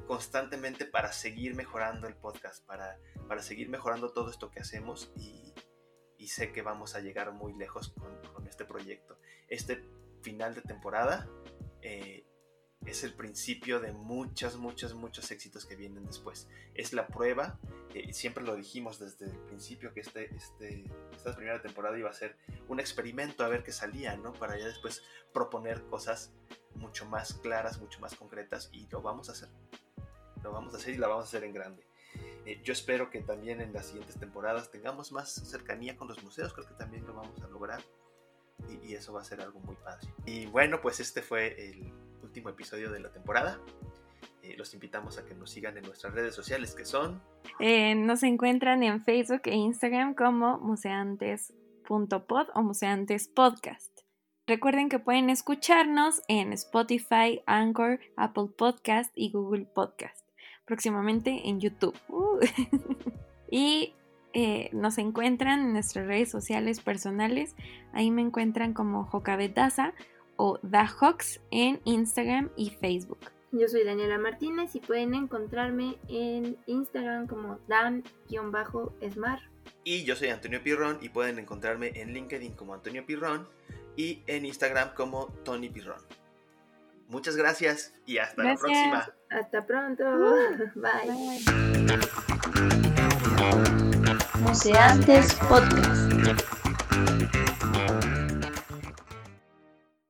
constantemente para seguir mejorando el podcast, para, para seguir mejorando todo esto que hacemos y, sé que vamos a llegar muy lejos con, con este proyecto. Este final de temporada, eh, es el principio de muchos, muchos, muchos éxitos que vienen después. Es la prueba, eh, siempre lo dijimos desde el principio que este, este, esta primera temporada iba a ser un experimento a ver qué salía, ¿no? Para ya después proponer cosas mucho más claras, mucho más concretas y lo vamos a hacer. Lo vamos a hacer y la vamos a hacer en grande. Eh, yo espero que también en las siguientes temporadas tengamos más cercanía con los museos, creo que también lo vamos a lograr y, y eso va a ser algo muy padre. Y bueno, pues este fue el último episodio de la temporada. Eh, los invitamos a que nos sigan en nuestras redes sociales que son... Eh, nos encuentran en Facebook e Instagram como museantes.pod o museantes podcast. Recuerden que pueden escucharnos en Spotify, Anchor, Apple Podcast y Google Podcast. Próximamente en YouTube. Uh. y eh, nos encuentran en nuestras redes sociales personales. Ahí me encuentran como Jocabetaza o DaHox en Instagram y Facebook. Yo soy Daniela Martínez y pueden encontrarme en Instagram como dan-smar. Y yo soy Antonio Pirrón y pueden encontrarme en LinkedIn como Antonio Pirrón y en Instagram como Tony Pirrón. Muchas gracias y hasta la próxima. Hasta pronto. Uh, bye. Bye. Museantes Podcast.